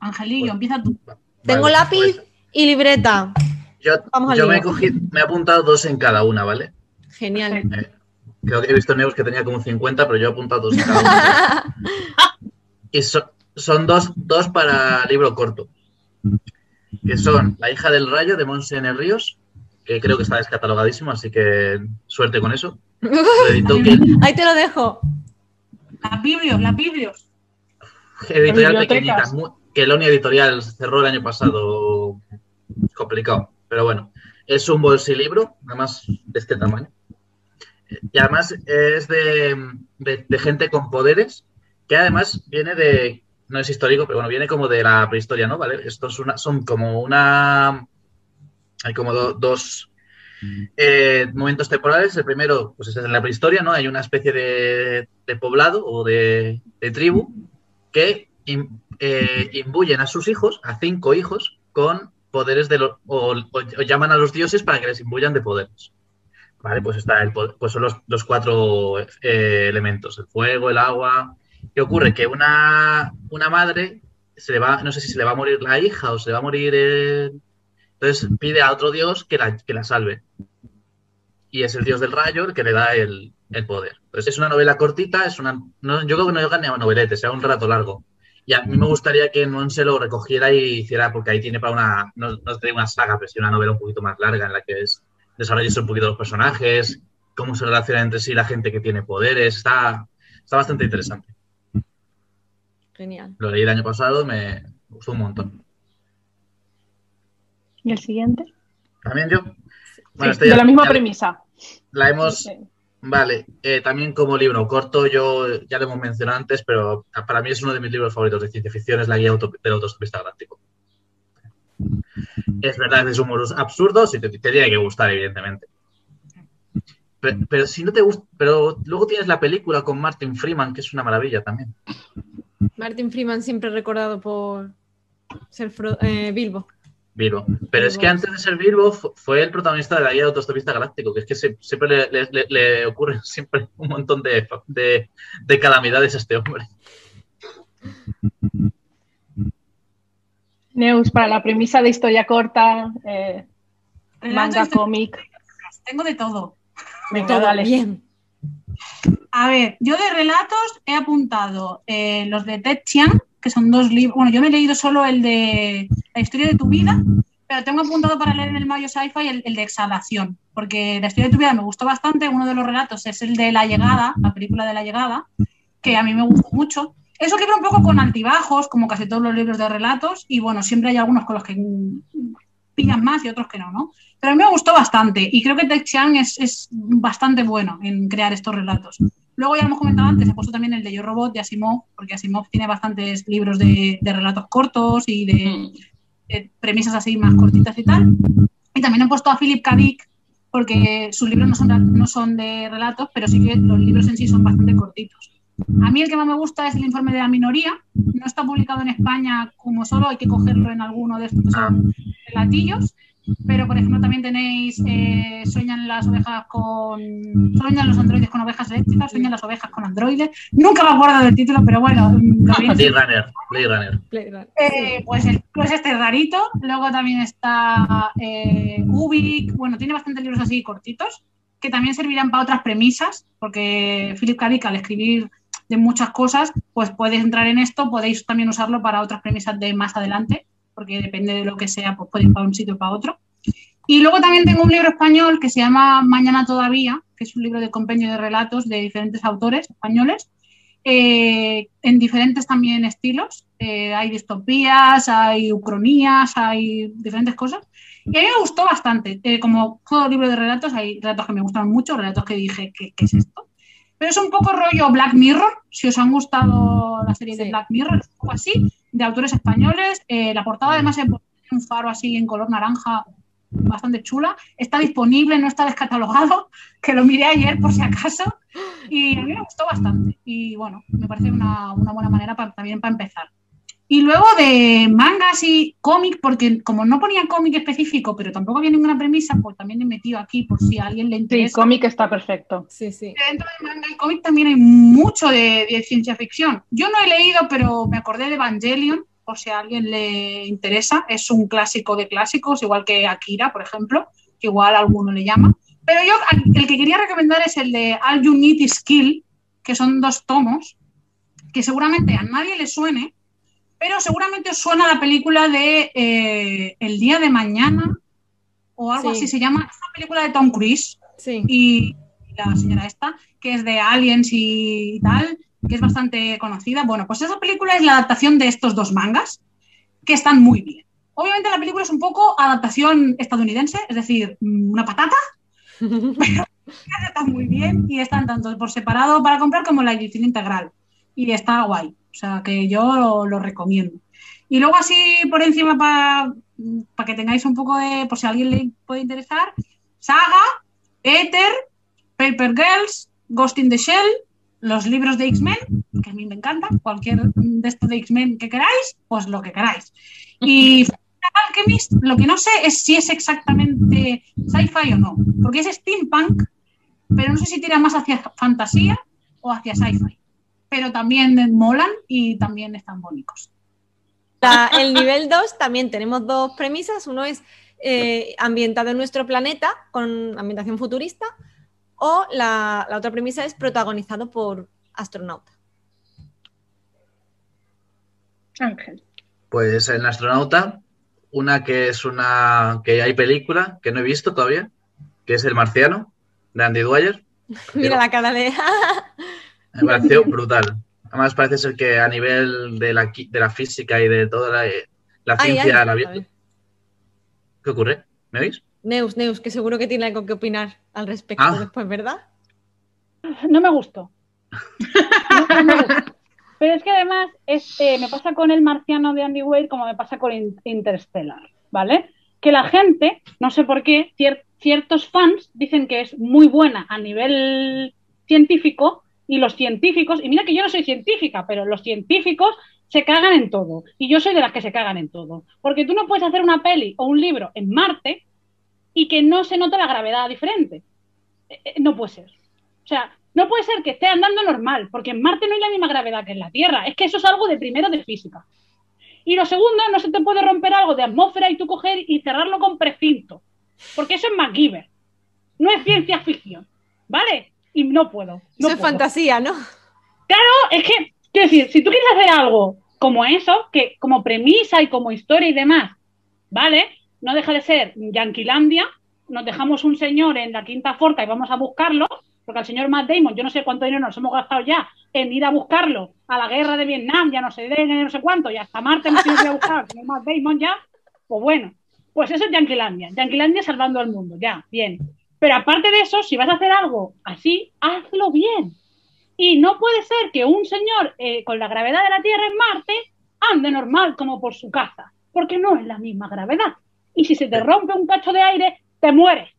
Angelillo, Pues- empieza tú. Tengo Vale, lápiz pues, y libreta. yo Vamos yo me, he cogido- me he apuntado dos en cada una, ¿vale? Genial. Creo que he visto Neus que tenía como 50, pero yo he apuntado dos cada una. Y so- son dos, dos para libro corto. Que son La hija del rayo de Monse N. Ríos, que creo que está descatalogadísimo, así que suerte con eso. Ahí te lo dejo. Las biblios, las biblios. editorial pequeñita, que Lonia Editorial cerró el año pasado. Complicado, pero bueno. Es un bolsilibro, además de este tamaño. Y además es de, de- de gente con poderes, que además viene de, no es histórico, pero bueno, viene como de la prehistoria, ¿no? ¿Vale? Estos una, son como una, hay como do- dos eh, momentos temporales. El primero, pues es en la prehistoria, ¿no? Hay una especie de, de poblado o de, tribu que im- eh, imbuyen a sus hijos, a cinco hijos, con poderes de los, o, o- o llaman a los dioses para que les imbuyan de poderes. Vale, pues está el pues son los, los cuatro eh, elementos, el fuego, el agua. ¿Qué ocurre? Que una, una madre se le va, no sé si se le va a morir la hija o se le va a morir el- entonces pide a otro dios que la, que la salve. Y es el dios del rayo el que le da el, el poder. Entonces es una novela cortita, es una. no- yo creo que no llega ni a novelete, sea un rato largo. Y a mí me gustaría que Monse lo recogiera y hiciera, porque ahí tiene para una. No, no tiene una saga, pero sí una novela un poquito más larga en la que es desarrollarse un poquito los personajes, cómo se relacionan entre sí la gente que tiene poderes. Está, está bastante interesante. Genial. Lo leí el año pasado, me gustó un montón. ¿Y el siguiente? También yo. Bueno, Sí, de ya- la misma ya premisa. La hemos. Sí. Vale, eh, también como libro corto, yo ya lo hemos mencionado antes, pero para mí es uno de mis libros favoritos de ciencia ficción, es La guía auto- del autostopista galáctico. Es verdad, es humor absurdo, sí te, te tiene que gustar, evidentemente. Pero, pero si no te gusta, pero luego tienes la película con Martin Freeman, que es una maravilla también. Martin Freeman siempre recordado por ser Fro- eh, Bilbo. Bilbo. Pero es que antes de ser Bilbo fu- fue el protagonista de la guía del autostopista galáctico, que es que se- siempre le, le- le- le ocurren siempre un montón de, de- de calamidades a este hombre. Neus, para la premisa de historia corta, eh, manga, cómic. Tengo de todo. Venga, Todo dale. bien. A ver, yo de relatos he apuntado eh, los de Ted Chiang, que son dos libros. Bueno, yo me he leído solo el de La historia de tu vida, pero tengo apuntado para leer en el Mayo Sci-Fi el, el de Exhalación, porque La historia de tu vida me gustó bastante. Uno de los relatos es el de La llegada, la película de La llegada, que a mí me gustó mucho. Es un libro un poco con altibajos, como casi todos los libros de relatos, y bueno, siempre hay algunos con los que mm, pillan más y otros que no, ¿no? Pero a mí me gustó bastante y creo que Ted Chiang es, es bastante bueno en crear estos relatos. Luego ya lo hemos comentado antes, he puesto también el de Yo Robot de Asimov, porque Asimov tiene bastantes libros de, de relatos cortos y de, Mm. de premisas así más cortitas y tal. Y también he puesto a Philip K. Dick, porque sus libros no son, no son de relatos, pero sí que los libros en sí son bastante cortitos. A mí el que más me gusta es el informe de la minoría. No está publicado en España como solo, hay que cogerlo en alguno de estos que son relatillos. pero por ejemplo también tenéis eh, Sueñan las ovejas con. Sueñan los androides con ovejas eléctricas, Sueñan las ovejas con androides. Nunca me acuerdo del título, pero bueno. Blade Runner, Blade Runner. Eh, pues el pues este es rarito. Luego también está eh, Ubik. Bueno, tiene bastantes libros así cortitos que también servirán para otras premisas, porque Philip K. Dick al escribir de muchas cosas, pues puedes entrar en esto, podéis también usarlo para otras premisas de más adelante, porque depende de lo que sea, pues podéis ir para un sitio o para otro. Y luego también tengo un libro español que se llama Mañana Todavía, que es un libro de compendio de relatos de diferentes autores españoles, eh, en diferentes también estilos. Eh, hay distopías, hay ucronías, hay diferentes cosas. Y a mí me gustó bastante. Eh, como todo libro de relatos, hay relatos que me gustaron mucho, relatos que dije, ¿qué, qué es esto? Pero es un poco rollo Black Mirror, si os han gustado la serie de Black Mirror, es un poco así, de autores españoles. la portada además es un faro así en color naranja bastante chula. Está disponible, no está descatalogado, que lo miré ayer por si acaso. Y a mí me gustó bastante. Y bueno, me parece una, buena manera también para empezar. Y luego de mangas y cómic, porque como no ponía cómic específico, pero tampoco había ninguna premisa, pues también he metido aquí por si a alguien le interesa. Sí, cómic está perfecto. Sí, sí. Dentro de manga y cómic también hay mucho de, de, ciencia ficción. Yo no he leído, pero me acordé de Evangelion, por si a alguien le interesa. Es un clásico de clásicos, igual que Akira, por ejemplo, que igual alguno le llama. Pero yo el que quería recomendar es el de All You Need Is Skill, que son dos tomos, que seguramente a nadie le suene, pero seguramente os suena la película de eh, El día de mañana o algo así se llama. Es una película de Tom Cruise y la señora esta, que es de aliens y tal, que es bastante conocida. Bueno, pues esa película es la adaptación de estos dos mangas, que están muy bien. Obviamente la película es un poco adaptación estadounidense, es decir, mm, una patata, pero está muy bien y están tanto por separado para comprar como la edición integral. Y está guay, o sea que yo lo, recomiendo. Y luego así por encima para que tengáis un poco de, por si a alguien le puede interesar, Saga, Ether, Paper Girls, Ghost in the Shell, los libros de X-Men, que a mí me encantan, cualquier de estos de X-Men que queráis, pues lo que queráis. Y Alchemist, lo que no sé es si es exactamente sci-fi o no, porque es steampunk, pero no sé si tira más hacia fantasía o hacia sci-fi. Pero también molan y también están bonitos. el nivel 2 también tenemos dos premisas. Uno es eh, ambientado en nuestro planeta con ambientación futurista o la, otra premisa es protagonizado por astronauta. Ángel. Pues en astronauta, una que es una que hay película que no he visto todavía, que es El Marciano, de Andy Dwyer. Mira la cara de. Me pareció brutal. Además, parece ser que a nivel de la, de la física y de toda la, la ciencia. ¿Qué ocurre? ¿Me oís? Neus, Neus, que seguro que tiene algo que opinar al respecto ah. después, ¿verdad? No me gustó. Pero es que además es, eh, me pasa con el marciano de Andy Wade como me pasa con Interstellar, ¿vale? Que la gente, no sé por qué, ciertos fans dicen que es muy buena a nivel científico y los científicos, y mira que yo no soy científica, pero los científicos se cagan en todo. Y yo soy de las que se cagan en todo. Porque tú no puedes hacer una peli o un libro en Marte y que no se note la gravedad diferente. Eh, eh, no puede ser. O sea, no puede ser que esté andando normal, porque en Marte no hay la misma gravedad que en la Tierra. Es que eso es algo de primero de física. Y lo segundo, no se te puede romper algo de atmósfera y tú coger y cerrarlo con precinto. Porque eso es MacGyver. No es ciencia ficción. ¿Vale? Y no puedo. eso es fantasía, ¿no? Claro, es que, quiero decir, si tú quieres hacer algo como eso, que como premisa y como historia y demás, ¿vale? no deja de ser Yanquilandia, nos dejamos un señor en la quinta forca y vamos a buscarlo, porque al señor Matt Damon, yo no sé cuánto dinero nos hemos gastado ya en ir a buscarlo a la guerra de Vietnam, ya no sé de no sé cuánto, y hasta Marte hemos tenido que buscar al señor Matt Damon ya, pues bueno, pues eso es Yanquilandia, Yanquilandia salvando al mundo, ya, bien. Pero aparte de eso, si vas a hacer algo así, hazlo bien. Y no puede ser que un señor eh, con la gravedad de la Tierra en Marte ande normal como por su casa, porque no es la misma gravedad y si se te rompe un cacho de aire, te mueres.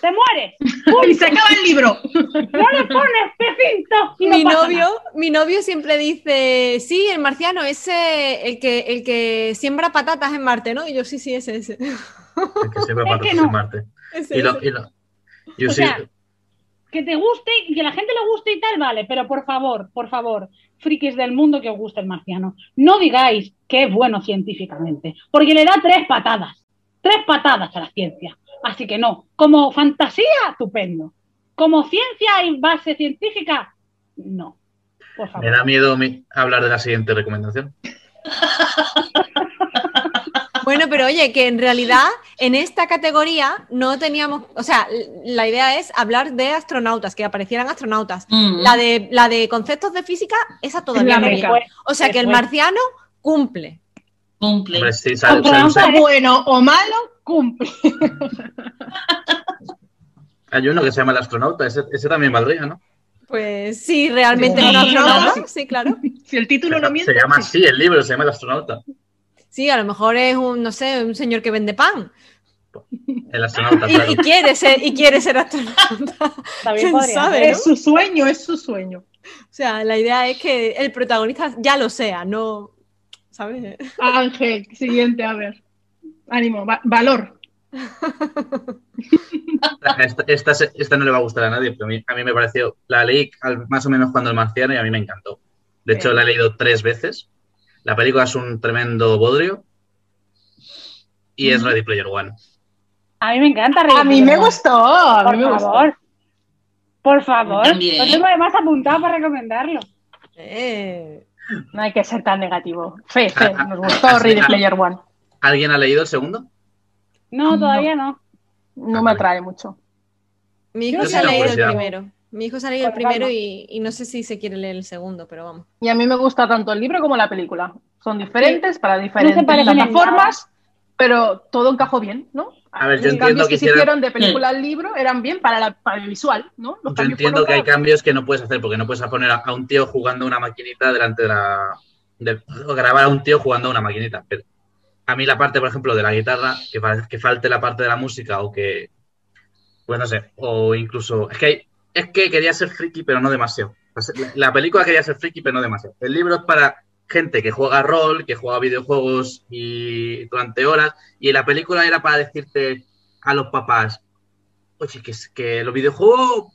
¡Te mueres! y se acaba el libro. No le pones pecinto. mi, novio, mi novio siempre dice, sí, el marciano, ese, el que, el que siembra patatas en Marte, ¿no? Y yo, sí, sí, ese, ese. El que Es partir que no. en Marte. Ese, Y lo, y lo- yo O sí, sea, que te guste y que la gente le guste y tal, vale, pero por favor, por favor, frikis del mundo que os guste el marciano, no digáis que es bueno científicamente, porque le da tres patadas, tres patadas a la ciencia. Así que no, como fantasía, estupendo. Como ciencia y base científica, no. Por me favor. da miedo mi- hablar de la siguiente recomendación. Bueno, pero oye, que en realidad en esta categoría no teníamos, o sea, la idea es hablar de astronautas, que aparecieran astronautas. Mm. La de, la de conceptos de física, esa todavía La no meca. llega. O sea, que el marciano cumple. Cumple. Hombre, sí, bueno o malo, cumple. hay uno que se llama el astronauta, ese, ese también valdría, ¿no? Pues sí, realmente Sí, es un astronauta. ¿no? Sí, claro. Si el título Se, lo se miente, llama sí. así el libro, se llama el astronauta. Sí, a lo mejor es un, no sé, un señor que vende pan. El astronauta, Y, claro. y quiere ser, y quiere ser astronauta. También ¿Quién podría sabe, no? Es su sueño, es su sueño. O sea, la idea es que el protagonista ya lo sea, no. ¿Sabes? Ángel, siguiente, a ver. Ánimo, va- valor. Esta, esta, no le va a gustar a nadie, pero a mí, a mí me pareció. La leí al- más o menos cuando el marciano y a mí me encantó. De hecho, la he leído tres veces. La película es un tremendo bodrio. Y es Ready Player One. A mí me encanta. A mí me gustó, a Por mí me gustó. favor. Por favor. También. Lo tengo además apuntado para recomendarlo. Eh, No hay que ser tan negativo. Fe, Ah, fe, ah, nos gustó ah, Ready ah. Player One. ¿Alguien ha leído el segundo? No, todavía no. No me atrae mucho. mi hijo se ha leído el primero. Mi hijo leído el calma. primero y, y no sé si se quiere leer el segundo, pero vamos. Y a mí me gusta tanto el libro como la película. Son diferentes para diferentes en plataformas, pero todo encajó bien, ¿no? A ver, yo Los entiendo cambios que que se hicieran- hicieron de película al libro eran bien para, la- para el visual, ¿no? Los Yo entiendo que hay para- cambios que no puedes hacer, porque no puedes poner a, a un tío jugando una maquinita delante de la. de- o grabar a un tío jugando a una maquinita. Pero a mí la parte, por ejemplo, de la guitarra, que, que falte la parte de la música o que. Pues no sé, o incluso. Es que, hay- es que quería ser friki, pero no demasiado. La, la película quería ser friki, pero no demasiado. El libro es para gente que juega rol, que juega videojuegos y durante horas, y la película era para decirte a los papás, oye, que, es- que los videojuegos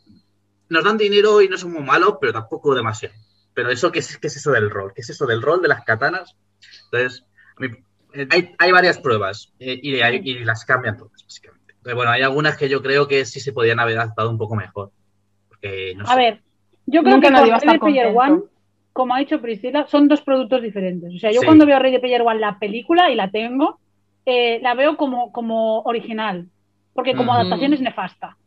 nos dan dinero y no son muy malos, pero tampoco demasiado. Pero eso, ¿qué es, es eso del rol? ¿Qué es eso del rol de las katanas? Entonces, eh, hay, varias pruebas eh, y, las cambian todas, básicamente. Entonces, bueno, hay algunas que yo creo que sí se podían haber adaptado un poco mejor. Porque, no A sé. ver, yo creo Nunca que con Ready Player. One, como ha dicho Priscila, son dos productos diferentes. O sea, yo Sí. cuando veo Ready Player One, la película, y la tengo, eh, la veo como, como original, porque como Ujú. adaptación es nefasta.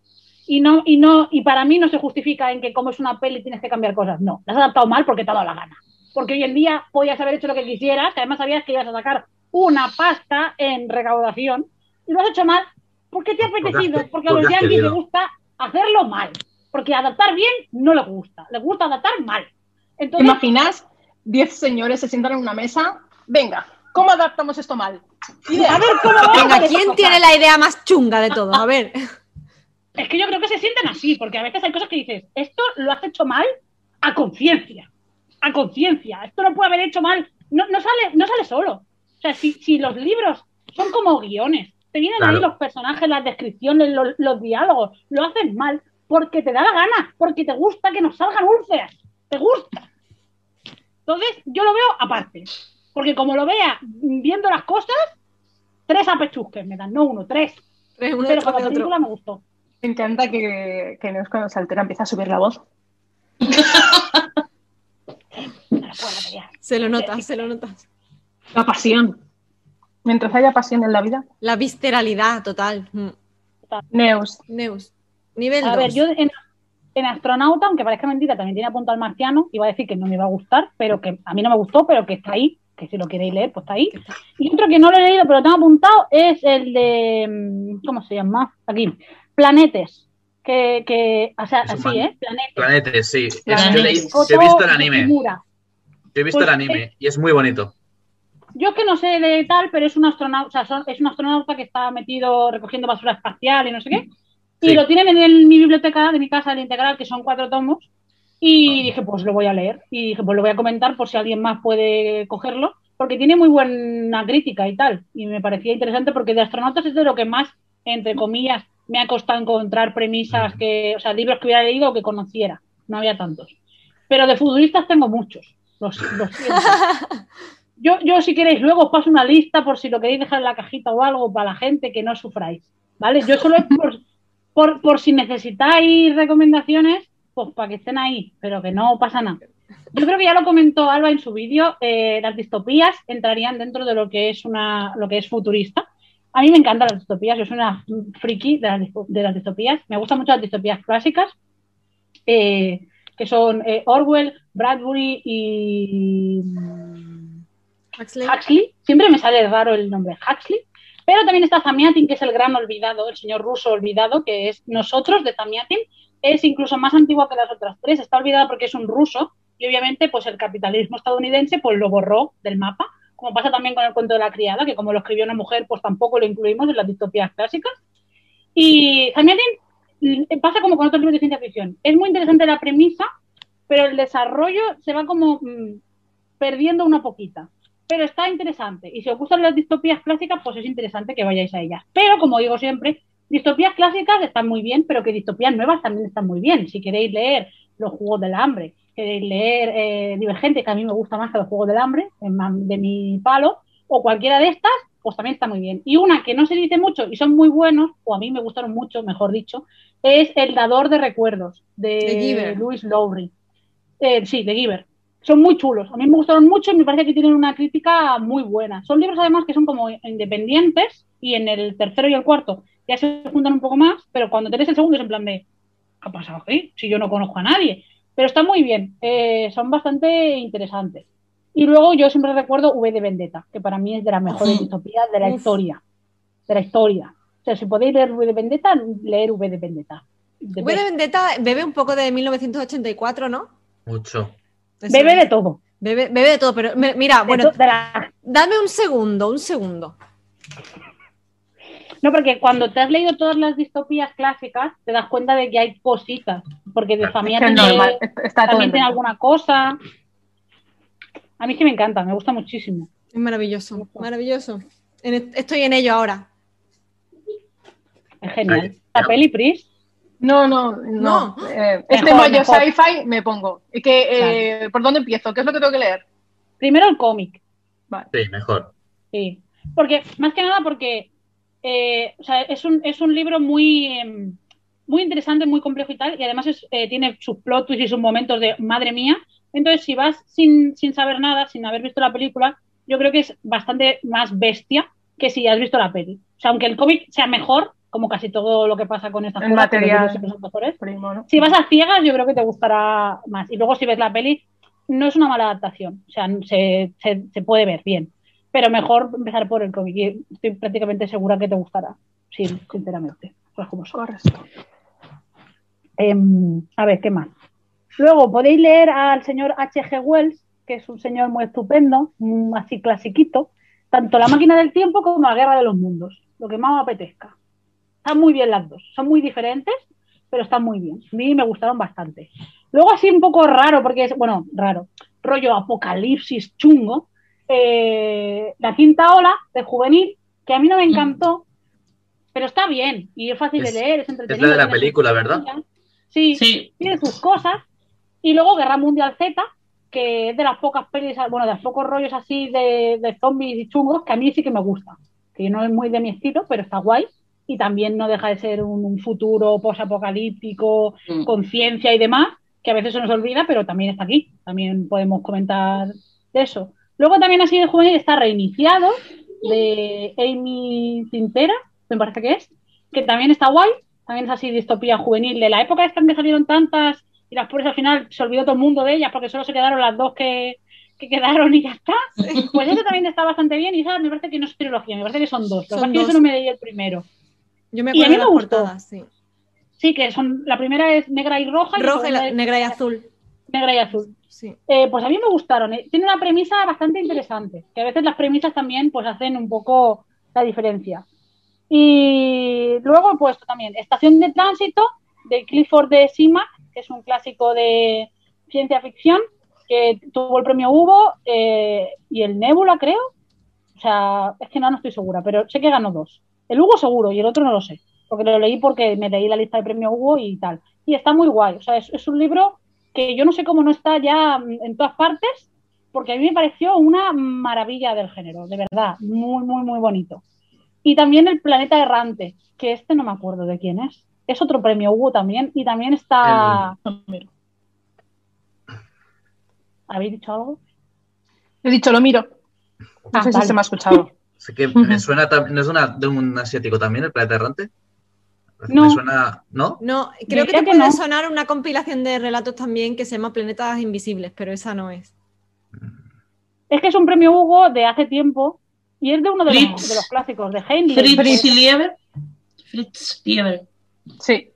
Y no, y no, y para mí no se justifica en que como es una peli tienes que cambiar cosas. No, la has adaptado mal porque te ha dado la gana. Porque hoy en día podías haber hecho lo que quisieras, que además sabías que ibas a sacar una pasta en recaudación, y lo has hecho mal porque te ha Porque apetecido, que- porque a porque los yankees les gusta hacerlo mal. Porque adaptar bien no les gusta, les gusta adaptar mal. ¿Te Entonces, imaginas? Diez señores se sientan en una mesa. Venga, ¿cómo adaptamos esto mal? Idea. a ver cómo Venga, ¿quién tiene la idea más chunga de todo? A ver. Es que yo creo que se sienten así, porque a veces hay cosas que dices, esto lo has hecho mal a conciencia, a conciencia, esto lo puede haber hecho mal, no, no sale, no sale solo. O sea, si, si los libros son como guiones, te vienen ahí los personajes, las descripciones, los, los diálogos, lo haces mal porque te da la gana, porque te gusta que nos salgan úlceras, te gusta. Entonces, yo lo veo aparte, porque como lo vea viendo las cosas, tres apechusques me dan, no uno, tres. Tres, uno Pero la película otro. me gustó. Me encanta que, que Neus cuando se altera empieza a subir la voz. Se lo notas, se lo notas. La pasión. Mientras haya pasión en la vida. La visceralidad total. Mm. Neus. Neus. Nivel A 2. ver, yo en, en Astronauta, aunque parezca mentira, también tiene apuntado al marciano. Iba a decir que no me iba a gustar, pero que a mí no me gustó, pero que está ahí. Que si lo queréis leer, pues está ahí. Y otro que no lo he leído, pero lo tengo apuntado, es el de. mm, ¿Cómo se llama? Aquí. Planetes. Que, que o sea, Eso, así, man. ¿eh? Planetes. Planetes, sí. Es- Planetes. yo, he visto el de anime. Yo he visto Pues, el anime y es muy bonito. Yo es que no sé de tal, pero es un astronauta, o sea, son- es un astronauta que está metido recogiendo basura espacial y no sé qué. Y Sí. lo tienen en el- mi biblioteca de mi casa, el integral, que son cuatro tomos. Y dije, pues lo voy a leer. Y dije, pues lo voy a comentar por si alguien más puede cogerlo. porque tiene muy buena crítica y tal. Y me parecía interesante porque de astronautas es de lo que más, entre comillas, me ha costado encontrar premisas que, o sea, libros que hubiera leído o que conociera. No había tantos. Pero de futuristas tengo muchos. Los, los yo, yo, si queréis, luego os paso una lista por si lo queréis dejar en la cajita o algo para la gente que no sufráis. ¿Vale? Yo solo es por, por, por si necesitáis recomendaciones, pues para que estén ahí, pero que no pasa nada. Yo creo que ya lo comentó Alba en su vídeo, eh, las distopías entrarían dentro de lo que es una, lo que es futurista. A mí me encantan las distopías, yo soy una friki de las, de las distopías, me gustan mucho las distopías clásicas, eh, que son eh, Orwell, Bradbury y Huxley. Huxley. Siempre me sale raro el nombre Huxley. Pero también está Zamiatin, que es el gran olvidado, el señor ruso olvidado, que es Nosotros de Zamiatin. Es incluso más antigua que las otras tres. Está olvidada porque es un ruso y obviamente pues el capitalismo estadounidense pues lo borró del mapa. Como pasa también con el cuento de la criada, que como lo escribió una mujer, pues tampoco lo incluimos en las distopías clásicas. Y Zamiatin pasa como con otros libros de ciencia ficción. Es muy interesante la premisa, pero el desarrollo se va como mmm, perdiendo una poquita pero está interesante. Y si os gustan las distopías clásicas, pues es interesante que vayáis a ellas. Pero, como digo siempre, distopías clásicas están muy bien, pero que distopías nuevas también están muy bien. Si queréis leer Los Juegos del Hambre, queréis leer eh, Divergente, que a mí me gusta más que Los Juegos del Hambre, de mi palo, o cualquiera de estas, pues también está muy bien. Y una que no se dice mucho y son muy buenos, o a mí me gustaron mucho, mejor dicho, es El Dador de Recuerdos, de, de Louis Lowry. Eh, sí, de Giver son muy chulos. A mí me gustaron mucho y me parece que tienen una crítica muy buena. Son libros además que son como independientes y en el tercero y el cuarto ya se juntan un poco más, pero cuando tenés el segundo es en plan de, ¿qué ha pasado aquí? Si yo no conozco a nadie. Pero están muy bien, eh, son bastante interesantes. Y luego yo siempre recuerdo V de Vendetta, que para mí es de las mejores distopías de la historia. De la historia. O sea, si podéis leer V de Vendetta, leer V de Vendetta. V de Vendetta bebe un poco de 1984, ¿no? Mucho. Eso bebe es. de todo. Bebe, bebe, de todo, pero mira, de bueno, la... dame un segundo, un segundo. No, porque cuando te has leído todas las distopías clásicas, te das cuenta de que hay cositas, porque de familia es tiene, normal, está también tiene alguna cosa. A mí sí me encanta, me gusta muchísimo. Es maravilloso, maravilloso. Estoy en ello ahora. Es genial. La peli Pris no, no, no. no. Eh, este mayo sci-fi me pongo. Es que, eh, claro. ¿Por dónde empiezo? ¿Qué es lo que tengo que leer? Primero el cómic. Vale. Sí, mejor. Sí. Porque, más que nada, porque eh, o sea, es, un, es un libro muy, muy interesante, muy complejo y tal, y además es, eh, tiene sus plot twists y sus momentos de madre mía. Entonces, si vas sin, sin saber nada, sin haber visto la película, yo creo que es bastante más bestia que si has visto la peli. O sea, aunque el cómic sea mejor, como casi todo lo que pasa con estas el cosas, material que son mejores. Primo, ¿no? Si vas a ciegas, yo creo que te gustará más. Y luego si ves la peli, no es una mala adaptación, o sea, se, se, se puede ver bien. Pero mejor empezar por el cómic y estoy prácticamente segura que te gustará, sí, sinceramente. Pues como. Eh, a ver, ¿qué más? Luego podéis leer al señor H.G. Wells, que es un señor muy estupendo, así clasiquito, tanto La máquina del tiempo como La guerra de los mundos, lo que más me apetezca están muy bien las dos. Son muy diferentes, pero están muy bien. A mí me gustaron bastante. Luego así un poco raro, porque es, bueno, raro, rollo apocalipsis chungo, eh, La quinta ola de juvenil, que a mí no me encantó, pero está bien y es fácil Es- de leer, es entretenido. es la de la película, ¿verdad? Sí, Sí. tiene sus cosas. Y luego Guerra Mundial Z, que es de las pocas pelis, bueno, de los pocos rollos así de, de zombies y chungos, que a mí sí que me gusta. Que no es muy de mi estilo, pero está guay. Y también no deja de ser un, un futuro posapocalíptico, Mm. con ciencia y demás, que a veces se nos olvida, pero también está aquí. También podemos comentar de eso. Luego también así de juvenil está Reiniciado, de Amy Tintera, me parece que es, que también está guay. También es así distopía juvenil de la época esta en que salieron tantas y las pobres al final se olvidó todo el mundo de ellas porque solo se quedaron las dos que, que quedaron y ya está. Pues eso también está bastante bien y esa me parece que no es trilogía, me parece que son dos. Lo que Son pasa es que yo dos. eso no me leí el primero. Yo me Y a acuerdo mí me gustó. portadas, sí. Sí, que son la primera es negra y roja Roja, y la- negra y azul. negra y azul. Sí. Eh, pues a mí me gustaron. eh. Tiene una premisa bastante interesante, que a veces las premisas también pues hacen un poco la diferencia. Y luego he puesto también Estación de Tránsito de Clifford de Simac, que es un clásico de ciencia ficción. que tuvo el premio Hugo eh, y el Nebula, creo. O sea, es que no, no estoy segura, pero sé que ganó dos. El Hugo seguro y el otro no lo sé, porque lo leí porque me leí la lista de premio Hugo y tal. Y está muy guay, o sea, es, es un libro que yo no sé cómo no está ya mm, en todas partes, porque a mí me pareció una maravilla del género, de verdad, muy, muy, muy bonito. Y también El Planeta Errante, que este no me acuerdo de quién es. Es otro premio Hugo también, y también está... ¿Habéis dicho algo? He dicho, lo miro. No Ah, sé vale. si se me ha escuchado. Así que me suena, ¿no es una, de un asiático también, el planeta errante? No. Me suena, ¿no? No, creo que te que puede no. sonar una compilación de relatos también que se llama Planetas Invisibles, pero esa no es. Es que es un premio Hugo de hace tiempo y es de uno de los, de los clásicos, de Heinlein. Fritz Lieber. Fritz Lieber. Sí.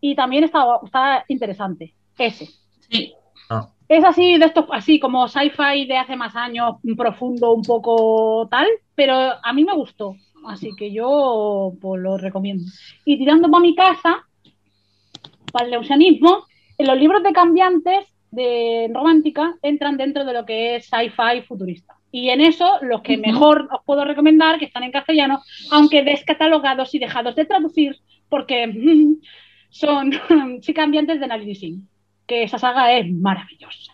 Y también está, está interesante, ese. Sí. Ah. Es así, de estos, así como sci-fi de hace más años, un profundo, un poco tal, pero a mí me gustó, así que yo pues, lo recomiendo. Y tirando para mi casa, para el leucianismo, en los libros de cambiantes de romántica entran dentro de lo que es sci-fi futurista. Y en eso, los que mejor os puedo recomendar, que están en castellano, aunque descatalogados y dejados de traducir, porque son sí cambiantes de Nalini Singh, que esa saga es maravillosa,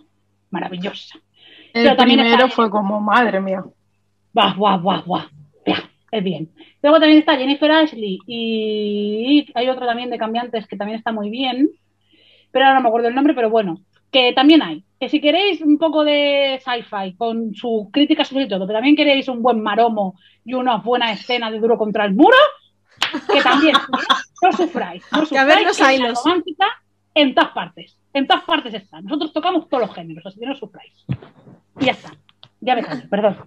maravillosa. El Pero también primero está- fue como, madre mía. Buah, buah, buah, buah. Es bien. Luego también está Jennifer Ashley y hay otro también de cambiantes que también está muy bien, pero ahora no me acuerdo el nombre, pero bueno, que también hay. Que si queréis un poco de sci-fi con su crítica sobre todo, pero también queréis un buen maromo y unas buenas escenas de duro contra el muro, que también, ¿eh? no sufráis. No Que a ver sufráis, los hilos. romántica en todas partes. En todas partes está. Nosotros tocamos todos los géneros, así que no sufráis. Y ya está. Ya me callo, perdón.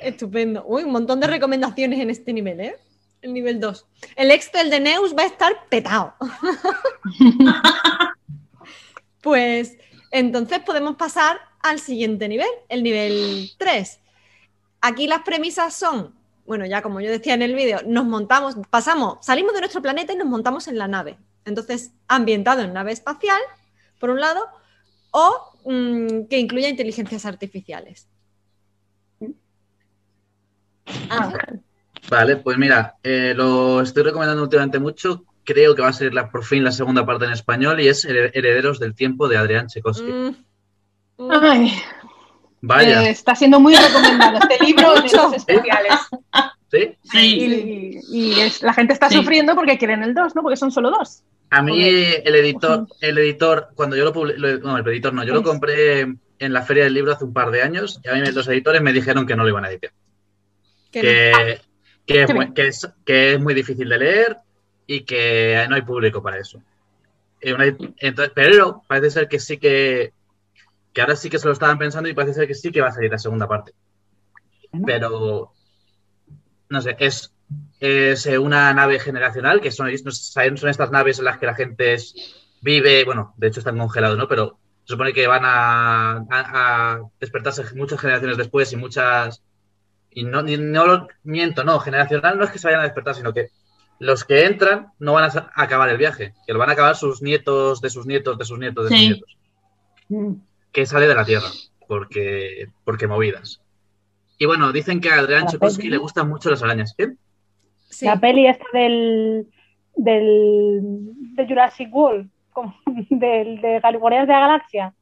Estupendo. Uy, un montón de recomendaciones en este nivel, ¿eh? El nivel 2. El Excel de Neus va a estar petado. pues entonces podemos pasar al siguiente nivel, el nivel 3. Aquí las premisas son, bueno, ya como yo decía en el vídeo, nos montamos, pasamos, salimos de nuestro planeta y nos montamos en la nave. Entonces, ambientado en nave espacial, por un lado, o mm, que incluya inteligencias artificiales. Ángel. Vale, pues mira, eh, lo estoy recomendando últimamente mucho. Creo que va a salir la- por fin la segunda parte en español y es Her- Herederos del Tiempo de Adrián Chekowski. Mm, Ay, Vaya, eh, está siendo muy recomendado este libro de los especiales. ¿sí? Sí. Y, y es- la gente está Sí. sufriendo porque quieren el 2, ¿no? Porque son solo dos. A mí el editor, el editor, cuando yo lo publiqué, no, el editor no, yo lo compré en la Feria del Libro hace un par de años y a mí me- los editores me dijeron que no lo iban a editar. que que, que, es, que es- que es muy difícil de leer y que no hay público para eso. Una- entonces, pero parece ser que sí que, que ahora sí que se lo estaban pensando y parece ser que sí que va a salir la segunda parte. Pero, no sé, es, es eh, una nave generacional, que son, son estas naves en las que la gente es- vive, bueno, de hecho están congelados, ¿no? Pero se supone que van a, a- a despertarse muchas generaciones después y muchas... Y no, no lo miento, no, generacional no es que se vayan a despertar, sino que los que entran no van a acabar el viaje, que lo van a acabar sus nietos, de sus nietos, de sus nietos, de Sí. sus nietos. Mm. Que sale de la Tierra, porque, porque movidas. Y bueno, dicen que a Adrián peli. le gustan mucho las arañas. ¿Qué? Sí. La peli esta del, del de Jurassic World, como del de Guardianes de la Galaxia,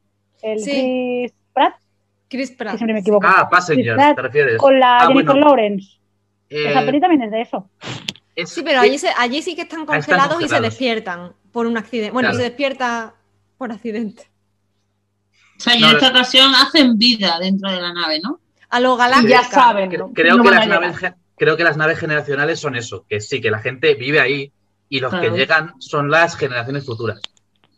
el Sí. Chris Pratt, Chris que Pratt. siempre me equivoco, Ah, Passengers, Pratt ¿te refieres? con la Ah, Jennifer bueno. Lawrence. Eh, Esa peli también es de eso. es Sí, pero que- allí, se- allí sí que están están congelados y se despiertan por un accidente. Bueno, Claro. se despierta por accidente. O sea, y en no. esta ocasión hacen vida dentro de la nave, ¿no? A lo galáctico. ya saben. Creo, No que las naves, creo que las naves generacionales son eso, que sí, que la gente vive ahí y los Claro. que llegan son las generaciones futuras.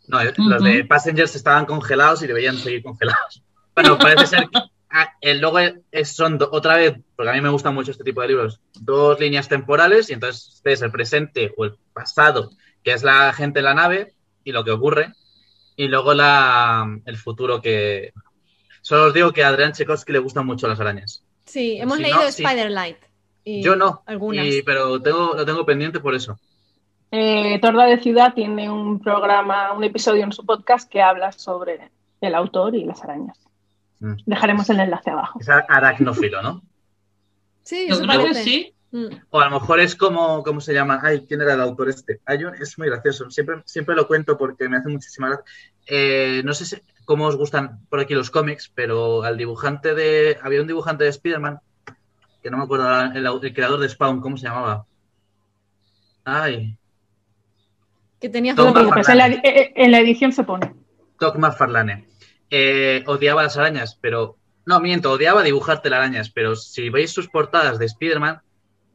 No, eh, los de. Passengers estaban congelados y deberían seguir congelados. Bueno, parece ser que ah, el luego es- son do- otra vez, porque a mí me gustan mucho este tipo de libros, dos líneas temporales y entonces es el presente o el pasado, que es la gente en la nave y lo que ocurre, y luego la, el futuro que... Solo os digo que a Adrián Chekowski le gustan mucho las arañas. Sí, hemos Si leído no. Spider-Light. Yo no, Algunas. y- pero tengo, lo tengo pendiente por eso. Eh, Torda de Ciudad tiene un programa, un episodio en su podcast que habla sobre el autor y las arañas. Mm. Dejaremos el enlace abajo. Es aracnófilo, ¿no? Sí, Yo eso creo que parece. sí. Mm. O a lo mejor es como, ¿cómo se llama? Ay, ¿quién era el autor este? Hay un- es muy gracioso. Siempre, siempre lo cuento porque me hace muchísima gracia. Eh, no sé si- cómo os gustan por aquí los cómics, pero al dibujante de. Había un dibujante de Spider-Man, que no me acuerdo, el, creador de Spawn, ¿cómo se llamaba? Ay, Que tenía preocupes, en, la, McFarlane. eh, en la edición se pone. Doc McFarlane. Eh, odiaba las arañas, pero. No, miento, odiaba dibujar telarañas, pero si veis sus portadas de Spider-Man,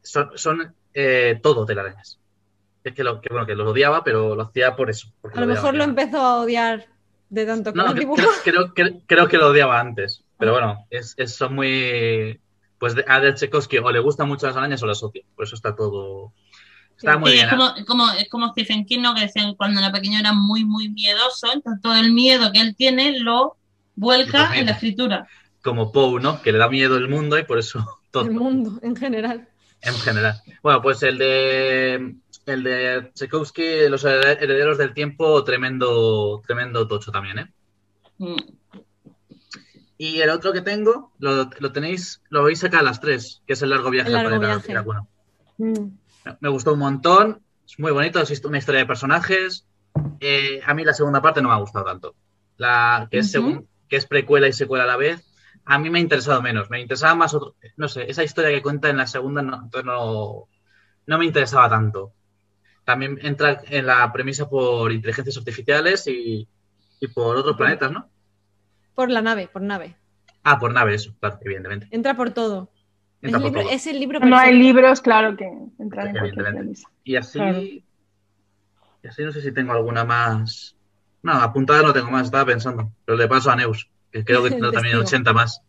son, son eh, todo telarañas. Es que, lo, que, bueno, que los odiaba, pero lo hacía por eso. A lo mejor lo empezó a odiar de tanto que No, lo creo, dibujó. creo, creo- creo que lo odiaba antes. Pero bueno, es, es- son muy. Pues de- a Del Tchaikovsky o le gustan mucho las arañas o las odia. Por eso está todo. Está Sí, muy Sí, bien. es, como, es, como, es como Stephen King, ¿no? que decían que cuando era pequeño era muy, muy miedoso, entonces todo el miedo que él tiene lo vuelca en la escritura. Como Poe, ¿no? Que le da miedo el mundo y por eso todo. El mundo en general. En general. Bueno, pues el de. El de Tchaikovsky, Los Herederos del Tiempo, tremendo, tremendo tocho también, ¿eh? Mm. Y el otro que tengo, lo, lo tenéis, lo veis acá a las tres, que es el largo viaje El largo planeta viaje. Mm. Me gustó un montón, es muy bonito, es una historia de personajes. Eh, a mí la segunda parte no me ha gustado tanto. La que es, segun- que es precuela y secuela a la vez, a mí me ha interesado menos. Me interesaba más otro, no sé, esa historia que cuenta en la segunda no, entonces no, no me interesaba tanto. También entra en la premisa por inteligencias artificiales y, y por otros planetas, ¿no? Por la nave, por nave. Ah, por nave, eso, claro, evidentemente. Entra por todo. Es, por libro- todo. es el libro No hay libros, claro, que entran en Evidentemente. premisa. Y así. Claro. Y así no sé si tengo alguna más. No, apuntada no tengo más, estaba pensando. Pero le paso a Neus, que creo que tendrá también Testigo. 80 más.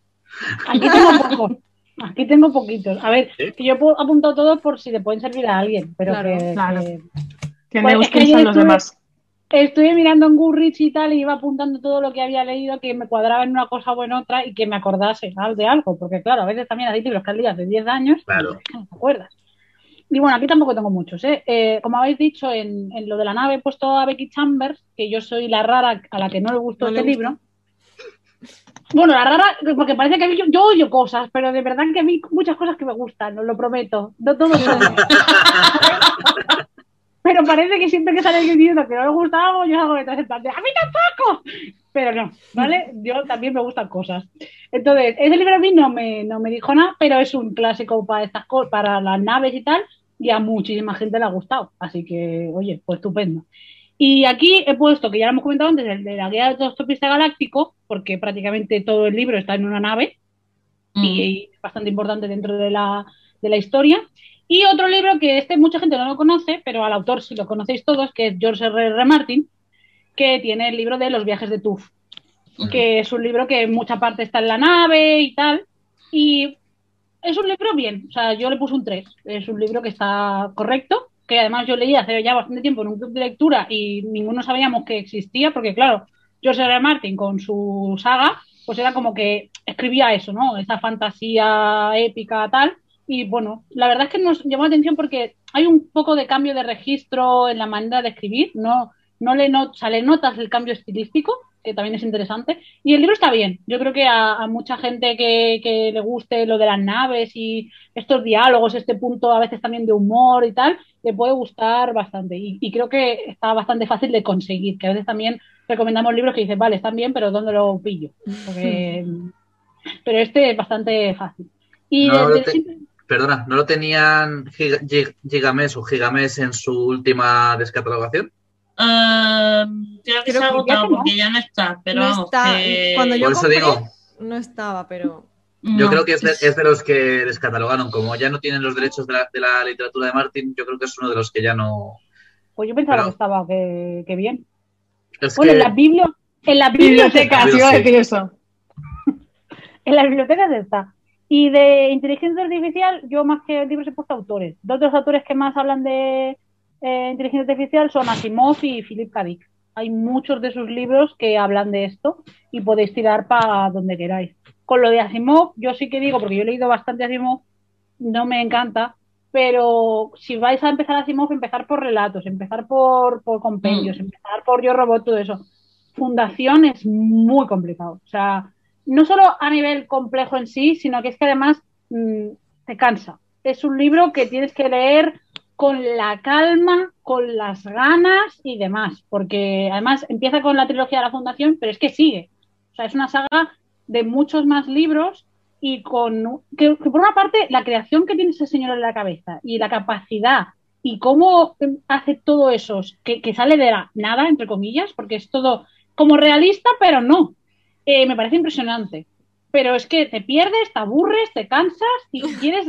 Aquí tengo pocos. Aquí tengo poquitos. A ver, ¿Sí? que yo he pu- apuntado todos por si le pueden servir a alguien, pero Claro, que, claro. que- Que Pues es que los estuve- demás. Estuve mirando en Goodreads y tal, y iba apuntando todo lo que había leído que me cuadraba en una cosa o en otra y que me acordase ¿sabes? de algo, porque claro, a veces también hay libros que has leído hace 10 años Claro. que no te acuerdas. Y bueno, aquí tampoco tengo muchos. ¿eh? Eh, como habéis dicho, en, en lo de la nave he puesto a Becky Chambers, que yo soy la rara a la que no le gustó No le este gusta. libro. Bueno, la rara, porque parece que a mí yo, yo cosas, pero de verdad que a mí muchas cosas que me gustan, os lo prometo. No todo Pero parece que siempre que sale alguien diciendo que no le gusta algo, yo hago detrás en plan de ¡a mí tampoco! Pero no, ¿vale? Yo también me gustan cosas. Entonces, ese libro a mí no me, no me dijo nada, pero es un clásico para estas cosas, para las naves y tal, y a muchísima gente le ha gustado. Así que, oye, pues estupendo. Y aquí he puesto, que ya lo hemos comentado antes, el de la guía del autostopista galáctico, porque prácticamente todo el libro está en una nave, Mm. y es bastante importante dentro de la, de la historia. Y otro libro que este mucha gente no lo conoce, pero al autor sí lo conocéis todos, que es George R. R. Martin, que tiene el libro de los viajes de Tuf, que es un libro que en mucha parte está en la nave y tal. Y es un libro bien, o sea, yo le puse un 3. Es un libro que está correcto, que además yo leí hace ya bastante tiempo en un club de lectura y ninguno sabíamos que existía, porque claro, George R. Martin con su saga, pues era como que escribía eso, ¿no? Esa fantasía épica tal. Y bueno, la verdad es que nos llamó la atención porque hay un poco de cambio de registro en la manera de escribir, no, no le, not, o notas el cambio estilístico, que también es interesante. Y el libro está bien. Yo creo que a, a mucha gente que, que, le guste lo de las naves y estos diálogos, este punto a veces también de humor y tal, le puede gustar bastante. Y, y creo que está bastante fácil de conseguir, que a veces también recomendamos libros que dices, vale, están bien, pero ¿dónde lo pillo? Porque... pero este es bastante fácil. Y No, Perdona, ¿no lo tenían Giga- Gig- Gigamesh o Gigamesh en su última descatalogación? Eh, creo que Creo se ha agotado ya no. porque ya no está, pero No vamos, está. que- Cuando yo Por eso compré, digo. no estaba, pero Yo creo que es de, es de los que descatalogaron. Como ya no tienen los derechos de la, de la literatura de Martin, yo creo que es uno de los que ya no. pues yo pensaba pero- que estaba, que, que bien. Es Bueno, que- en las biblios, en las bibliotecas, Bibliotecas, iba a decir eso. en las bibliotecas está. Y de inteligencia artificial, yo más que libros he puesto autores. Dos de los autores que más hablan de eh, inteligencia artificial son Asimov y Philip K. Dick. Hay muchos de sus libros que hablan de esto y podéis tirar para donde queráis. Con lo de Asimov, yo sí que digo, porque yo he leído bastante Asimov, no me encanta, pero si vais a empezar a Simov, empezar por relatos, empezar por, por compendios, empezar por Yo Robot, todo eso. Fundación es muy complicado. O sea, no solo a nivel complejo en sí, sino que es que además mm, te cansa. Es un libro que tienes que leer con la calma, con las ganas y demás, porque además empieza con la trilogía de la Fundación, pero es que sigue. O sea, es una saga de muchos más libros y con que, que por una parte la creación que tiene ese señor en la cabeza y la capacidad y cómo hace todo eso que, que sale de la nada, entre comillas, porque es todo como realista, pero no. Eh, me parece impresionante. Pero es que te pierdes, te aburres, te cansas y quieres.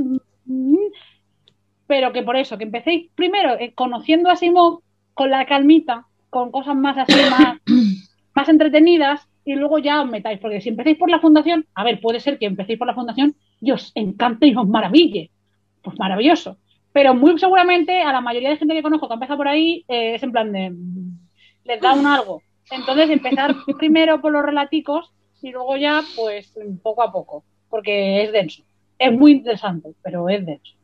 Pero que por eso, que empecéis primero eh, conociendo a Simón con la calmita, con cosas más así, más, más entretenidas, y luego ya os metáis. Porque si empecéis por la fundación, a ver, puede ser que empecéis por la fundación y os encante y os maraville. Pues maravilloso. Pero muy seguramente a la mayoría de gente que conozco que ha empezado por ahí eh, es en plan de. mm, les da un algo. Entonces, empezar primero por los relaticos y luego ya, pues, poco a poco, porque es denso. Es muy interesante, pero es denso.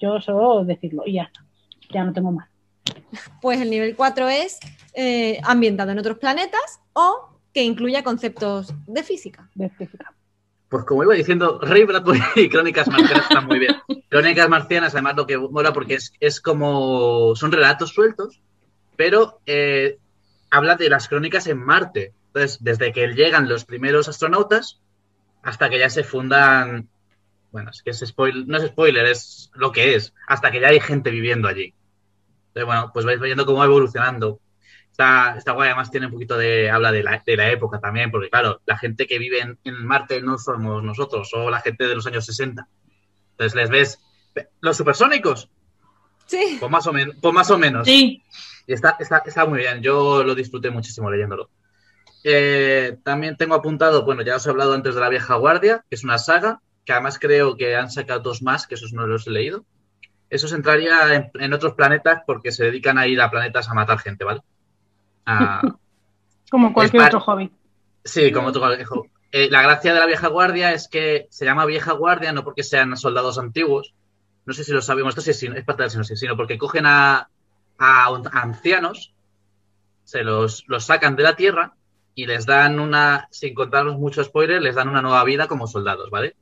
Yo solo decirlo y ya está. Ya no tengo más. Pues el nivel 4 es eh, ambientado en otros planetas o que incluya conceptos de física. De física. Pues como iba diciendo, Ray Bradbury y Crónicas Marcianas están muy bien. Crónicas Marcianas, además, lo que mola porque es, es como. Son relatos sueltos, pero eh, habla de las crónicas en Marte. Entonces, desde que llegan los primeros astronautas hasta que ya se fundan. Bueno, es que es spoiler, no es spoiler, es lo que es. Hasta que ya hay gente viviendo allí. Entonces, bueno, pues vais viendo cómo va evolucionando. Está, está guay, además tiene un poquito de. habla de la, de la época también, porque claro, la gente que vive en, en Marte no somos nosotros, o la gente de los años 60. Entonces les ves. Los supersónicos, Sí. pues más o, men- pues más o menos. Sí, Y está, está, está muy bien, yo lo disfruté muchísimo leyéndolo. Eh, también tengo apuntado, bueno, ya os he hablado antes de La Vieja Guardia, que es una saga, que además creo que han sacado dos más, que esos no los he leído. Esos entraría en, en otros planetas porque se dedican a ir a planetas a matar gente, ¿vale? A- Como cualquier otro hobby. Sí, como tú dijo. Eh, la gracia de la vieja guardia es que se llama vieja guardia no porque sean soldados antiguos, no sé si lo sabemos, esto sí es, es parte del sinopsis, sino porque cogen a, a ancianos, se los, los sacan de la tierra y les dan una, sin contaros mucho spoiler, les dan una nueva vida como soldados, ¿vale?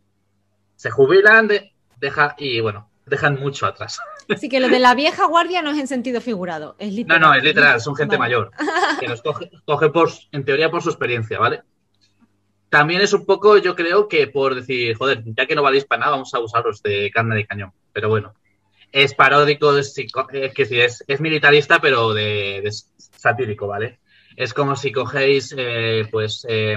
Se jubilan, de, deja, y bueno, dejan mucho atrás. Así que lo de la vieja guardia no es en sentido figurado, es No, literal. no, es literal, son gente Vale. mayor. Que los coge, coge por, en teoría por su experiencia, ¿vale? También es un poco, yo creo que por decir, joder, ya que no valéis para nada, vamos a usaros de carne de cañón. Pero bueno, es paródico, es, es que sí, es, es militarista, pero de, de satírico, ¿vale? Es como si cogéis, eh, pues, eh,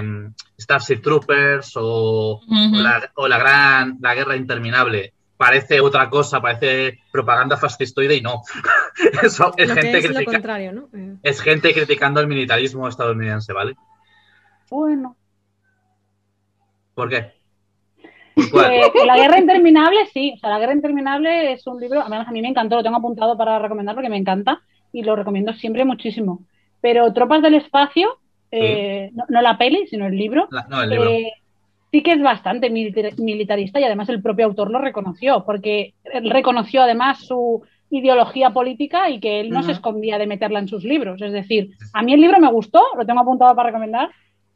Starship Troopers o, la, o la gran, la guerra interminable. Parece otra cosa, parece propaganda fascistoide y no. Eso es Lo que gente es lo critica- contrario, ¿no? Eh, es gente criticando el militarismo estadounidense, ¿vale? Bueno. ¿Por qué? Eh, que la guerra interminable, sí. O sea, la guerra interminable es un libro, además a mí me encantó, lo tengo apuntado para recomendar porque me encanta y lo recomiendo siempre muchísimo. Pero Tropas del Espacio, eh, no, no la peli, sino el libro, La- no, el libro. eh, sí que es bastante militar- militarista y además el propio autor lo reconoció, porque él reconoció además su ideología política y que él no se escondía de meterla en sus libros. Es decir, a mí el libro me gustó, lo tengo apuntado para recomendar,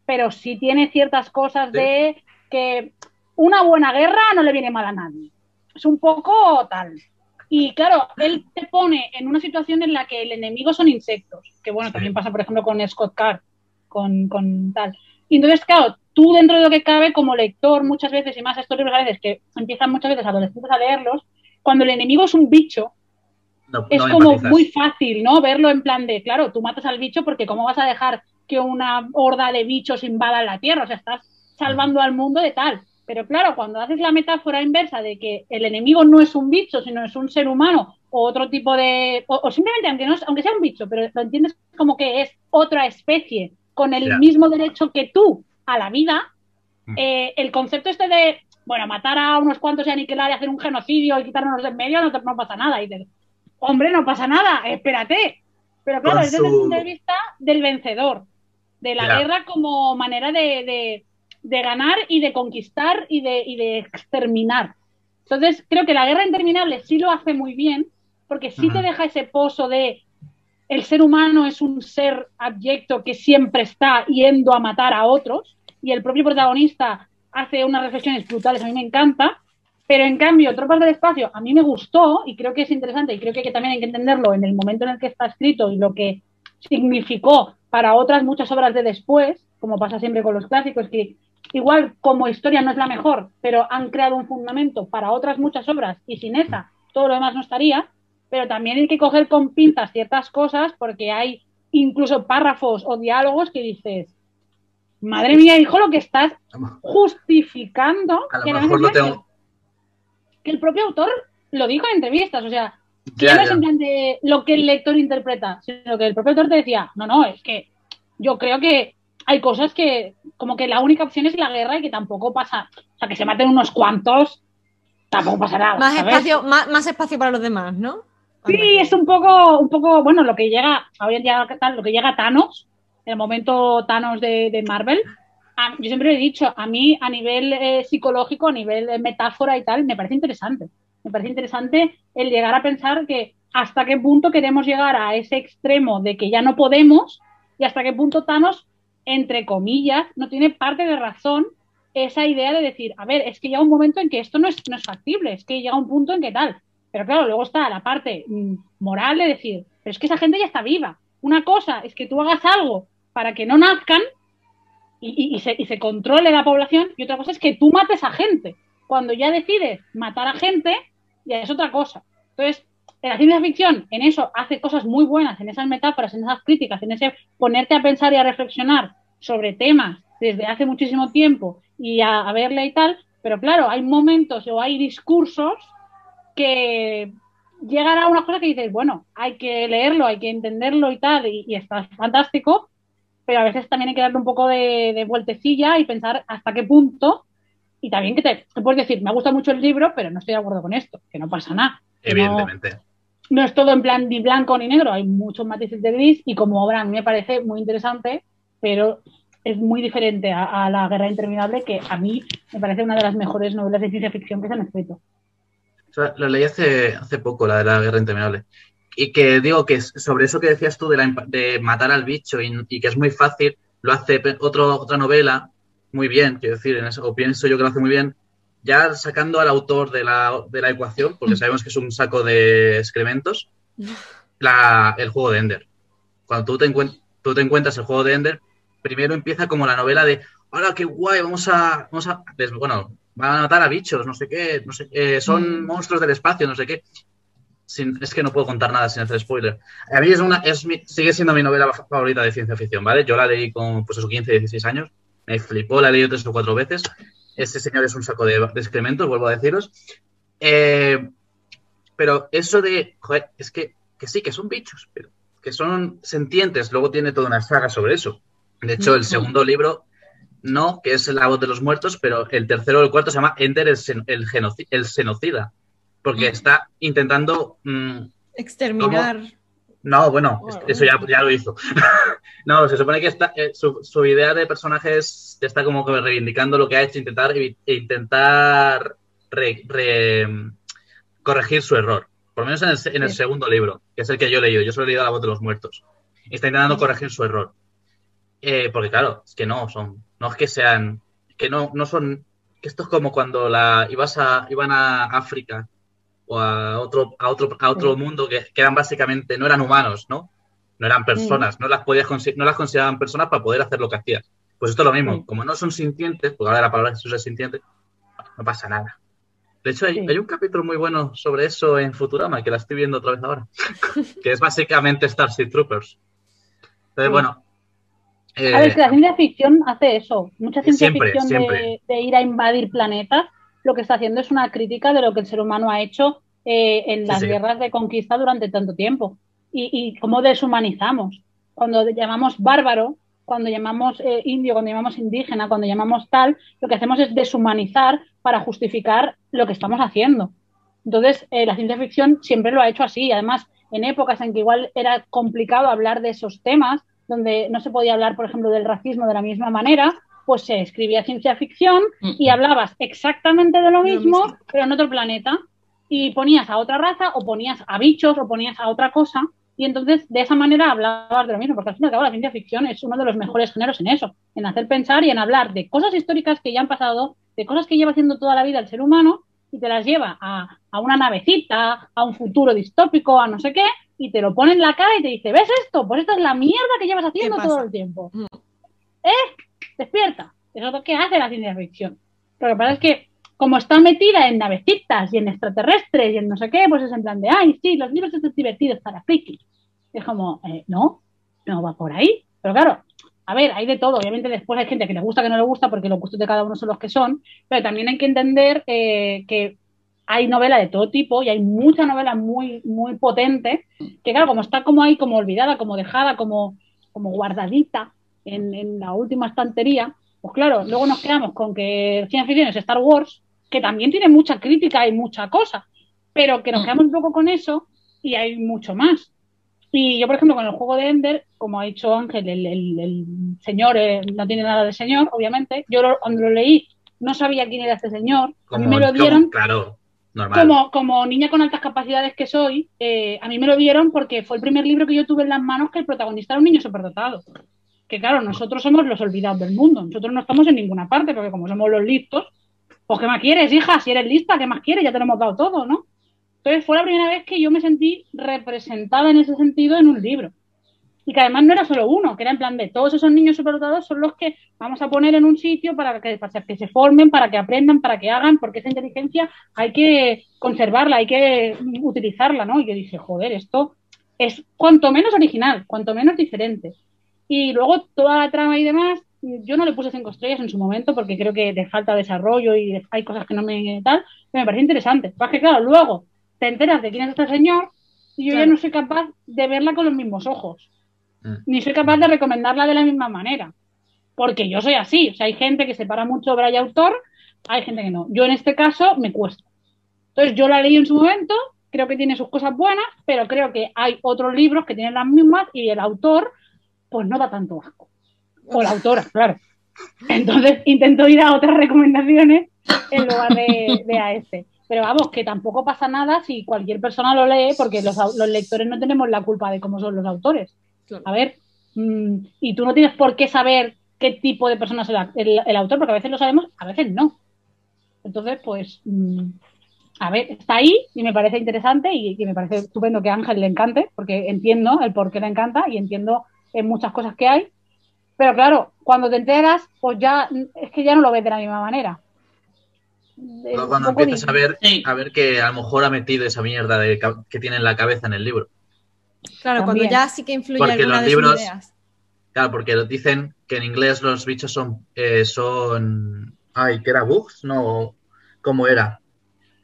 pero sí tiene ciertas cosas Sí. de que una buena guerra no le viene mal a nadie. Es un poco tal. Y claro, él te pone en una situación en la que el enemigo son insectos, que bueno, también pasa, por ejemplo, con Scott Carr, con, con tal. Y entonces, claro, tú dentro de lo que cabe, como lector, muchas veces, y más estos libros a veces, que empiezan muchas veces adolescentes a leerlos, cuando el enemigo es un bicho, No, es no como empatizas. muy fácil, ¿no? Verlo en plan de, claro, tú matas al bicho porque cómo vas a dejar que una horda de bichos invada la Tierra, o sea, estás salvando al mundo de tal. Pero claro, cuando haces la metáfora inversa de que el enemigo no es un bicho, sino es un ser humano o otro tipo de... o, o simplemente, aunque, no, es- aunque sea un bicho, pero lo entiendes como que es otra especie con el mismo derecho que tú a la vida, Mm. eh, el concepto este de, bueno, matar a unos cuantos y aniquilar y hacer un genocidio y quitarnos de en medio no, te- no pasa nada. Y dices, hombre, no pasa nada, espérate. Pero claro, es desde el punto de vista del vencedor, de la guerra como manera de, de- de ganar y de conquistar y de, y de exterminar. Entonces, creo que la guerra interminable sí lo hace muy bien, porque sí te deja ese pozo de el ser humano es un ser abyecto que siempre está yendo a matar a otros, y el propio protagonista hace unas reflexiones brutales, a mí me encanta, pero en cambio, Tropas del Espacio a mí me gustó y creo que es interesante y creo que, que también hay que entenderlo en el momento en el que está escrito y lo que significó para otras muchas obras de después, como pasa siempre con los clásicos, que igual como historia no es la mejor, pero han creado un fundamento para otras muchas obras y sin esa todo lo demás no estaría, pero también hay que coger con pinzas ciertas cosas porque hay incluso párrafos o diálogos que dices, madre mía, hijo, lo que estás justificando A lo que, mejor lo tengo. que el propio autor lo dijo en entrevistas, o sea, que Ya, no es en plan de lo que el lector interpreta, sino que el propio autor te decía, no, no, es que yo creo que hay cosas que, como que la única opción es la guerra y que tampoco pasa, o sea, que se maten unos cuantos, tampoco pasa nada. Más ¿sabes? espacio, más, más espacio para los demás, ¿no? Sí, es un poco, un poco, bueno, lo que llega, hoy en día, lo que llega Thanos, el momento Thanos de, de Marvel, a- yo siempre he dicho, a mí a nivel eh, psicológico, a nivel de metáfora y tal, me parece interesante. Me parece interesante el llegar a pensar que hasta qué punto queremos llegar a ese extremo de que ya no podemos y hasta qué punto Thanos, entre comillas, no tiene parte de razón esa idea de decir, a ver, es que llega un momento en que esto no es, no es factible, es que llega un punto en que tal. Pero claro, luego está la parte mm, moral de decir, pero es que esa gente ya está viva. Una cosa es que tú hagas algo para que no nazcan y, se, y se controle la población y otra cosa es que tú mates a gente. Cuando ya decides matar a gente, ya es otra cosa. Entonces, en la ciencia ficción, en eso hace cosas muy buenas, en esas metáforas, en esas críticas, en ese ponerte a pensar y a reflexionar sobre temas desde hace muchísimo tiempo y a, a verle y tal, pero claro, hay momentos o hay discursos que llegan a una cosa que dices, bueno, hay que leerlo, hay que entenderlo y tal, y, y está fantástico, pero a veces también hay que darle un poco de, vueltecilla y pensar hasta qué punto, y también que te, puedes decir, me gusta mucho el libro, pero no estoy de acuerdo con esto, que no pasa nada. Evidentemente. No es todo en plan ni blanco ni negro, hay muchos matices de gris y como obra a mí me parece muy interesante, pero es muy diferente a, La Guerra Interminable, que a mí me parece una de las mejores novelas de ciencia ficción que se han escrito. Lo leí hace, hace poco, la de la guerra interminable. Y que digo que sobre eso que decías tú de, la de matar al bicho y, que es muy fácil, lo hace otro, otra novela muy bien, quiero decir, en eso, o pienso yo que lo hace muy bien, ya sacando al autor de la, de la ecuación, porque sabemos que es un saco de excrementos, la- el juego de Ender. Cuando tú te, encuent- tú te encuentras el juego de Ender, primero empieza como la novela de, hola, qué guay, vamos a, vamos a, bueno, van a matar a bichos, no sé qué, no sé, eh, son monstruos del espacio, no sé qué. Sin- es que no puedo contar nada sin hacer spoiler. A mí es una, es mi- sigue siendo mi novela fa- favorita de ciencia ficción, ¿vale? Yo la leí con, pues, esos 15, 16 años, me flipó, la he leído tres o cuatro veces. Ese señor es un saco de, de excrementos, vuelvo a deciros. Eh, pero eso de, joder, es que, que sí, que son bichos, pero que son sentientes. Luego tiene toda una saga sobre eso. De hecho, el segundo libro, no, que es La voz de los muertos, pero el tercero o el cuarto se llama Enter el, sen- el, genoci- el genocida. Porque está intentando. mm, Exterminar. No, bueno, Bueno. eso ya, ya lo hizo. no, se supone que está, eh, su, su idea de personaje es, está como que reivindicando lo que ha hecho, intentar, e intentar re- re- corregir su error. Por lo menos en el, se- en el Sí. segundo libro, que es el que yo he leído. Yo solo he leído La voz de los muertos. Está intentando corregir su error. Eh, porque claro, es que no son, no es que sean, que no, no son, que esto es como cuando la ibas a, iban a África o a otro, a otro, a otro mundo que, que eran básicamente, no eran humanos, ¿no? No eran personas, no las podías no las consideraban personas para poder hacer lo que hacías. Pues esto es lo mismo, Sí. como no son sintientes, porque ahora la palabra Jesús es sintiente, no pasa nada. De hecho, hay, un capítulo muy bueno sobre eso en Futurama, que la estoy viendo otra vez ahora, que es básicamente Starship Troopers. Entonces, bueno. eh, A ver, es que la ciencia ficción hace eso. Mucha ciencia Siempre, ficción siempre. De, de ir a invadir planetas, lo que está haciendo es una crítica de lo que el ser humano ha hecho eh, en Sí, las sí. guerras de conquista durante tanto tiempo. Y, y cómo deshumanizamos. Cuando llamamos bárbaro, cuando llamamos eh, indio, cuando llamamos indígena, cuando llamamos tal, lo que hacemos es deshumanizar para justificar lo que estamos haciendo. Entonces, eh, la ciencia ficción siempre lo ha hecho así. Además, en épocas en que igual era complicado hablar de esos temas, donde no se podía hablar, por ejemplo, del racismo de la misma manera, pues se escribía ciencia ficción y hablabas exactamente de lo mismo, pero en otro planeta. Y ponías a otra raza, o ponías a bichos, o ponías a otra cosa, y entonces de esa manera hablabas de lo mismo, porque al fin y al cabo la ciencia ficción es uno de los mejores géneros en eso, en hacer pensar y en hablar de cosas históricas que ya han pasado, de cosas que lleva haciendo toda la vida el ser humano, y te las lleva a, a una navecita, a un futuro distópico, a no sé qué, y te lo pone en la cara y te dice, ¿ves esto? Pues esta es la mierda que llevas haciendo todo el tiempo. ¿Eh? Despierta. Eso es lo que hace la ciencia ficción. Lo que pasa es que, como está metida en navecitas y en extraterrestres y en no sé qué, pues es en plan de, ay, sí, los libros son divertidos para frikis. Es como, eh, no, no va por ahí. Pero claro, a ver, hay de todo. Obviamente después hay gente que le gusta, que no le gusta, porque los gustos de cada uno son los que son. Pero también hay que entender eh, que hay novela de todo tipo y hay mucha novela muy, muy potente, que claro, como está como ahí, como olvidada, como dejada, como, como guardadita en, en la última estantería, pues claro, luego nos quedamos con que ciencia ficción es Star Wars, que también tiene mucha crítica y mucha cosa, pero que nos Mm. quedamos un poco con eso y hay mucho más. Y yo, por ejemplo, con el juego de Ender, como ha dicho Ángel, el, el- el señor eh, no tiene nada de señor, obviamente. Yo lo- cuando lo leí no sabía quién era este señor. A mí Como- me lo como- dieron claro, normal. como, como niña con altas capacidades que soy, eh, a mí me lo dieron porque fue el primer libro que yo tuve en las manos que el protagonista era un niño superdotado. Que claro, nosotros somos los olvidados del mundo. Nosotros no estamos en ninguna parte porque como somos los listos, pues ¿qué más quieres, hija? Si eres lista, ¿qué más quieres? Ya te lo hemos dado todo, ¿no? Entonces fue la primera vez que yo me sentí representada en ese sentido en un libro. Y que además no era solo uno, que era en plan de todos esos niños superdotados son los que vamos a poner en un sitio para que, para que se formen, para que aprendan, para que hagan, porque esa inteligencia hay que conservarla, hay que utilizarla, ¿no? Y yo dije, joder, esto es cuanto menos original, cuanto menos diferente. Y luego toda la trama y demás, yo no le puse cinco estrellas en su momento porque creo que le falta desarrollo y hay cosas que no me tal, pero me parece interesante. Pues que claro, luego te enteras de quién es este señor y yo Claro. ya no soy capaz de verla con los mismos ojos Mm. ni soy capaz de recomendarla de la misma manera. Porque yo soy así. O sea, hay gente que separa mucho obra y autor, hay gente que no. Yo en este caso me cuesta. Entonces yo la leí en su momento, creo que tiene sus cosas buenas, pero creo que hay otros libros que tienen las mismas y el autor, pues no da tanto asco. O la autora, claro. Entonces intento ir a otras recomendaciones en lugar de, de a este. Pero vamos, que tampoco pasa nada si cualquier persona lo lee, porque los, lectores no tenemos la culpa de cómo son los autores. Claro. A ver, mm, y tú no tienes por qué saber qué tipo de persona es el, el- el autor, porque a veces lo sabemos, a veces no. Entonces, pues, mm, a ver, está ahí y me parece interesante y, y me parece estupendo que a Ángel le encante, porque entiendo el por qué le encanta y entiendo en muchas cosas que hay. Pero claro, cuando te enteras, pues ya es que ya no lo ves de la misma manera. Cuando empiezas a ver, Sí. a ver que a lo mejor ha metido esa mierda de que tiene en la cabeza en el libro. Claro, cuando ya sí que influye Porque alguna los de sus libros- ideas. Claro, porque dicen que en inglés los bichos son, eh, son, ay, ¿qué era bugs? No, ¿cómo era?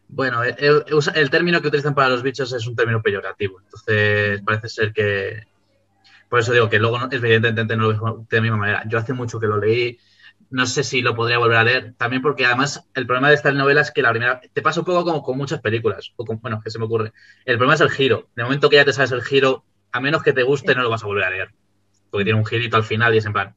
Bueno, el, el- el término que utilizan para los bichos es un término peyorativo. Entonces, parece ser que, por eso digo que luego, no- evidentemente, no lo veo de la misma manera. Yo hace mucho que lo leí, no sé si lo podría volver a leer, también porque además el problema de estas novelas es que la primera, te pasa un poco como con muchas películas, o con, bueno, que se me ocurre. El problema es el giro. De momento que ya te sabes el giro, a menos que te guste, no lo vas a volver a leer. Porque tiene un girito al final y es en plan,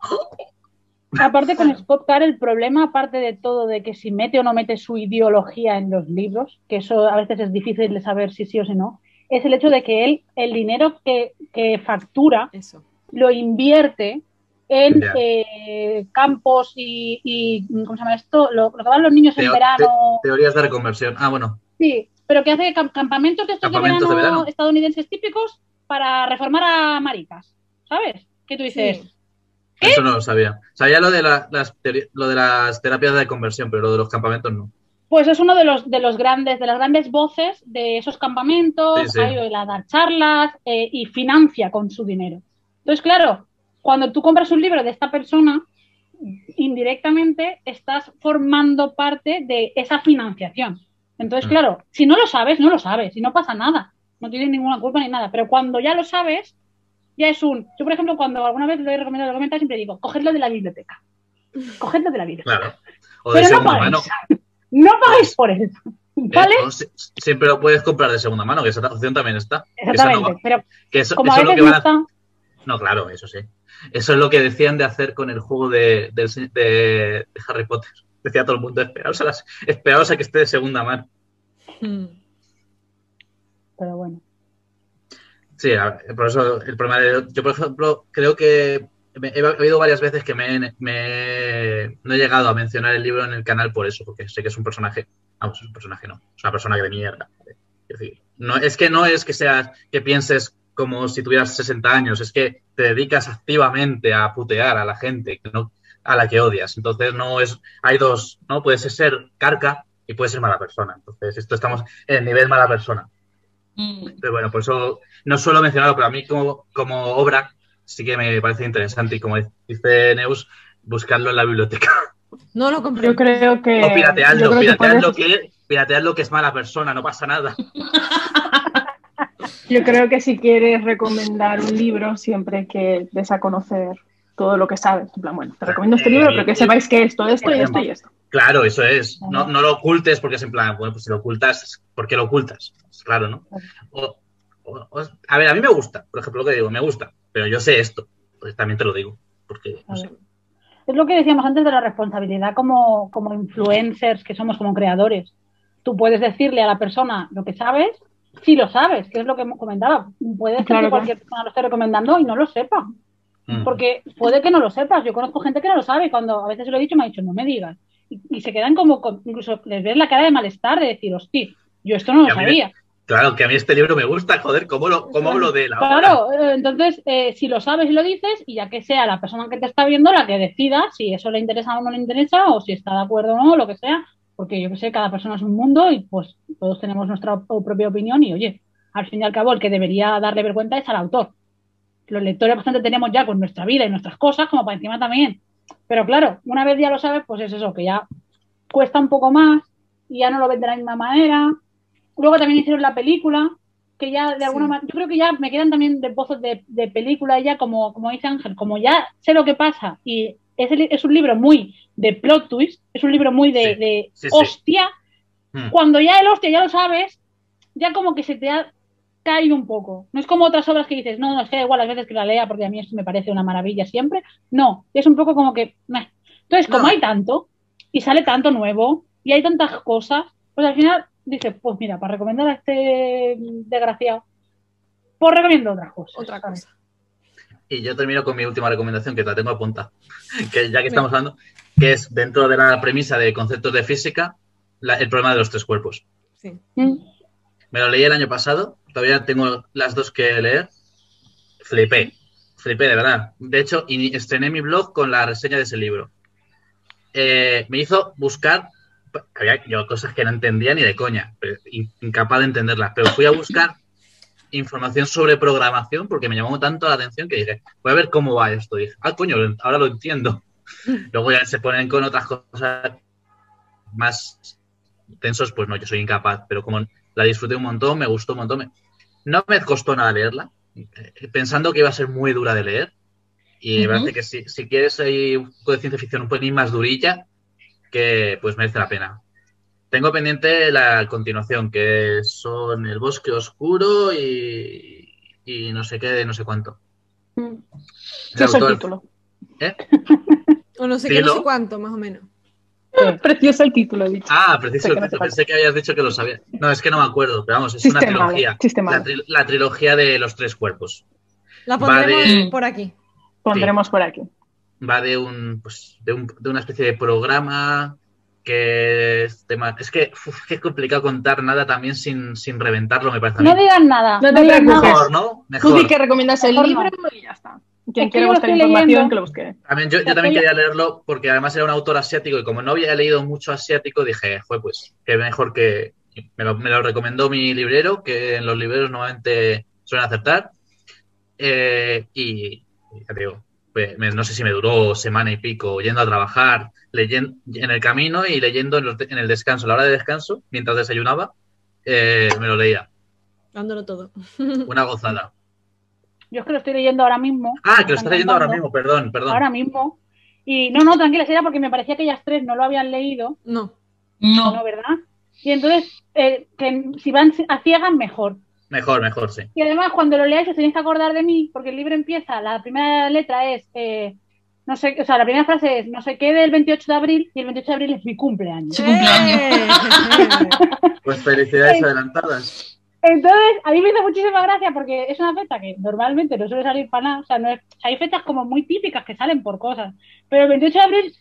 Aparte con Scott Carr, el problema, aparte de todo, de que si mete o no mete su ideología en los libros, que eso a veces es difícil de saber si sí o si no, es el hecho de que él, el dinero que, que factura, Eso. lo invierte en eh, campos y, y, ¿cómo se llama esto? Lo, lo que van los niños en verano. teorías de reconversión. Ah, bueno, Sí, pero que hace cam- campamentos de estos de Campamentos verano, de verano. estadounidenses típicos para reformar a maricas, ¿sabes? Que tú dices, Sí. eso no lo sabía. Sabía lo de, la- las, lo de las terapias de conversión, pero lo de los campamentos no. Pues es uno de los, de los grandes, de las grandes voces de esos campamentos, Sí, sí. ha ido a dar charlas eh, y financia con su dinero. Entonces, claro, cuando tú compras un libro de esta persona, indirectamente estás formando parte de esa financiación. Entonces, Mm. claro, si no lo sabes, no lo sabes, y no pasa nada, no tienes ninguna culpa ni nada, pero cuando ya lo sabes, ya es un... Yo, por ejemplo, cuando alguna vez lo he recomendado documental, siempre digo, cogedlo de la biblioteca, cogedlo de la biblioteca. Claro. O de Pero no segunda pagáis. mano. No pagáis por eso, ¿vale? Eh, si- siempre lo puedes comprar de segunda mano, que esa opción también está. Que eso no Exactamente, pero que eso, como a eso es lo que no van a- está, No, claro, eso sí. Eso es lo que decían de hacer con el juego de, Harry Potter. Decía todo el mundo, esperaos a, las- esperaos a que esté de segunda mano. Mm. Pero bueno. Sí, a ver, por eso el problema de... Yo, por ejemplo, creo que he, oído varias veces que me, me- no he llegado a mencionar el libro en el canal por eso, porque sé que es un personaje... Vamos, es un personaje no, es una persona que de mierda. Es decir, no, es que no es que seas, que pienses como si tuvieras 60 años, es que te dedicas activamente a putear a la gente no, a la que odias. Entonces no es, hay dos, ¿no? Puedes ser carca y puedes ser mala persona. Entonces, esto estamos en el nivel mala persona. Mm. Pero bueno, por eso no suelo mencionarlo, pero a mí como, como obra sí que me parece interesante y como dice Neus, buscarlo en la biblioteca. No lo compré. Yo creo que. o piratearlo, creo que piratearlo, puedes- que, piratearlo que es mala persona, no pasa nada. Yo creo que si quieres recomendar un libro, siempre que des a conocer todo lo que sabes. En plan, bueno, te recomiendo este Eh, libro, pero que sepáis que esto, esto y esto y esto. Claro, eso es. No, no lo ocultes porque es en plan, bueno, pues si lo ocultas, ¿por qué lo ocultas? Claro, ¿no? O- o- o- a ver, a mí me gusta, por ejemplo, lo que digo, me gusta, pero yo sé esto, pues también te lo digo, porque no sé. Es lo que decíamos antes de la responsabilidad como, como influencers que somos como creadores. Tú puedes decirle a la persona lo que sabes, si lo sabes, que es lo que comentaba. Puede ser Claro, que cualquier persona lo esté recomendando y no lo sepa. Mm. Porque puede que no lo sepas. Yo conozco gente que no lo sabe. y Cuando a veces se lo he dicho, me ha dicho, no me digas. Y, y se quedan como, con- incluso les ves la cara de malestar de decir, hostia, yo esto no lo sabía. Claro, que a mí este libro me gusta, joder, ¿cómo, lo, cómo hablo de él ahora? Claro, eh, entonces, eh, si lo sabes y lo dices, y ya que sea la persona que te está viendo la que decida si eso le interesa o no le interesa, o si está de acuerdo o no, lo que sea, porque yo que sé, cada persona es un mundo y pues todos tenemos nuestra propia opinión y oye, al fin y al cabo el que debería darle vergüenza es al autor. Los lectores bastante tenemos ya con nuestra vida y nuestras cosas, como para encima también. Pero claro, una vez ya lo sabes, pues es eso, que ya cuesta un poco más y ya no lo ves de la misma manera. Luego también hicieron la película, que ya de alguna Sí. manera, yo creo que ya me quedan también de pozos de, de película ya, como, como dice Ángel, como ya sé lo que pasa y es, el- es un libro muy de plot twist, es un libro muy de, Sí, de sí, hostia, Mm. cuando ya el hostia ya lo sabes, ya como que se te ha caído un poco. No es como otras obras que dices, no, no, es que da igual las veces que la lea porque a mí esto me parece una maravilla siempre. No, es un poco como que... meh. Entonces, como No. hay tanto y sale tanto nuevo y hay tantas cosas, pues al final dices, pues mira, para recomendar a este desgraciado, pues recomiendo otras cosas. Otra cosa. Y yo termino con mi última recomendación, que la tengo apuntada, que ya que estamos hablando, que es dentro de la premisa de conceptos de física, la- el problema de los tres cuerpos. Sí. Mm. Me lo leí el año pasado, todavía tengo las dos que leer. Flipé, flipé de verdad. De hecho, estrené mi blog con la reseña de ese libro. Eh, me hizo buscar, había yo cosas que no entendía ni de coña, pero incapaz de entenderlas, pero fui a buscar información sobre programación porque me llamó tanto la atención que dije, voy a ver cómo va esto. dije, ah, coño, ahora lo entiendo. Luego ya se ponen con otras cosas más tensos, pues no, yo soy incapaz, pero como la disfruté un montón, me gustó un montón. me- No me costó nada leerla, eh, pensando que iba a ser muy dura de leer. Y me Ujú. parece que si, si quieres ahí un poco de ciencia ficción un pelín más durilla, que pues merece la pena. Tengo pendiente la continuación, que son El Bosque Oscuro y, y no sé qué, no sé cuánto. Mm. El Sí, es el título. ¿Eh? O no sé qué, no sé cuánto, más o menos. Precioso el título, he dicho. Ah, que no sé pensé que habías dicho que lo sabía. No, es que no me acuerdo, pero vamos, es una trilogía. La, tri- la trilogía de los tres cuerpos. La pondremos de- por aquí. Pondremos por aquí. Va de un, pues, de, un- de una especie de programa que es tema. Es que uf, que es complicado contar nada también sin, sin reventarlo, me parece a mí. No digas nada. No te nada. Mejor, ¿no? Tú Mejor. di que recomiendas el libro no. y ya está. Quien que quiera buscar información, leyendo. que lo busque. También yo, yo también quería leerlo porque además era un autor asiático y como no había leído mucho asiático, dije, fue pues, qué mejor que. Me lo, me lo recomendó mi librero, que en los libreros normalmente suelen acertar. Eh, y ya te digo, no sé si me duró semana y pico yendo a trabajar, leyendo en el camino y leyendo en, los de- en el descanso, la hora de descanso, mientras desayunaba, eh, me lo leía. Dándolo todo. Una gozada. Yo es que lo estoy leyendo ahora mismo. Ah, que lo estás leyendo ahora mismo, perdón, perdón. Ahora mismo. Y no, no, tranquila, era porque me parecía que ellas tres no lo habían leído, No. ¿no, No, verdad? Y entonces, eh, que si van a ciegas, mejor. Mejor, mejor, sí. Y además, cuando lo leáis, os tenéis que acordar de mí, porque el libro empieza, la primera letra es, eh, no sé, o sea, la primera frase es, no sé qué del 28 de abril, y el 28 de abril es mi cumpleaños. Su cumpleaños. Pues felicidades adelantadas. Entonces, a mí me hizo muchísima gracia porque es una fecha que normalmente no suele salir para nada. O sea, no es, hay fechas como muy típicas que salen por cosas. Pero el 28 de abril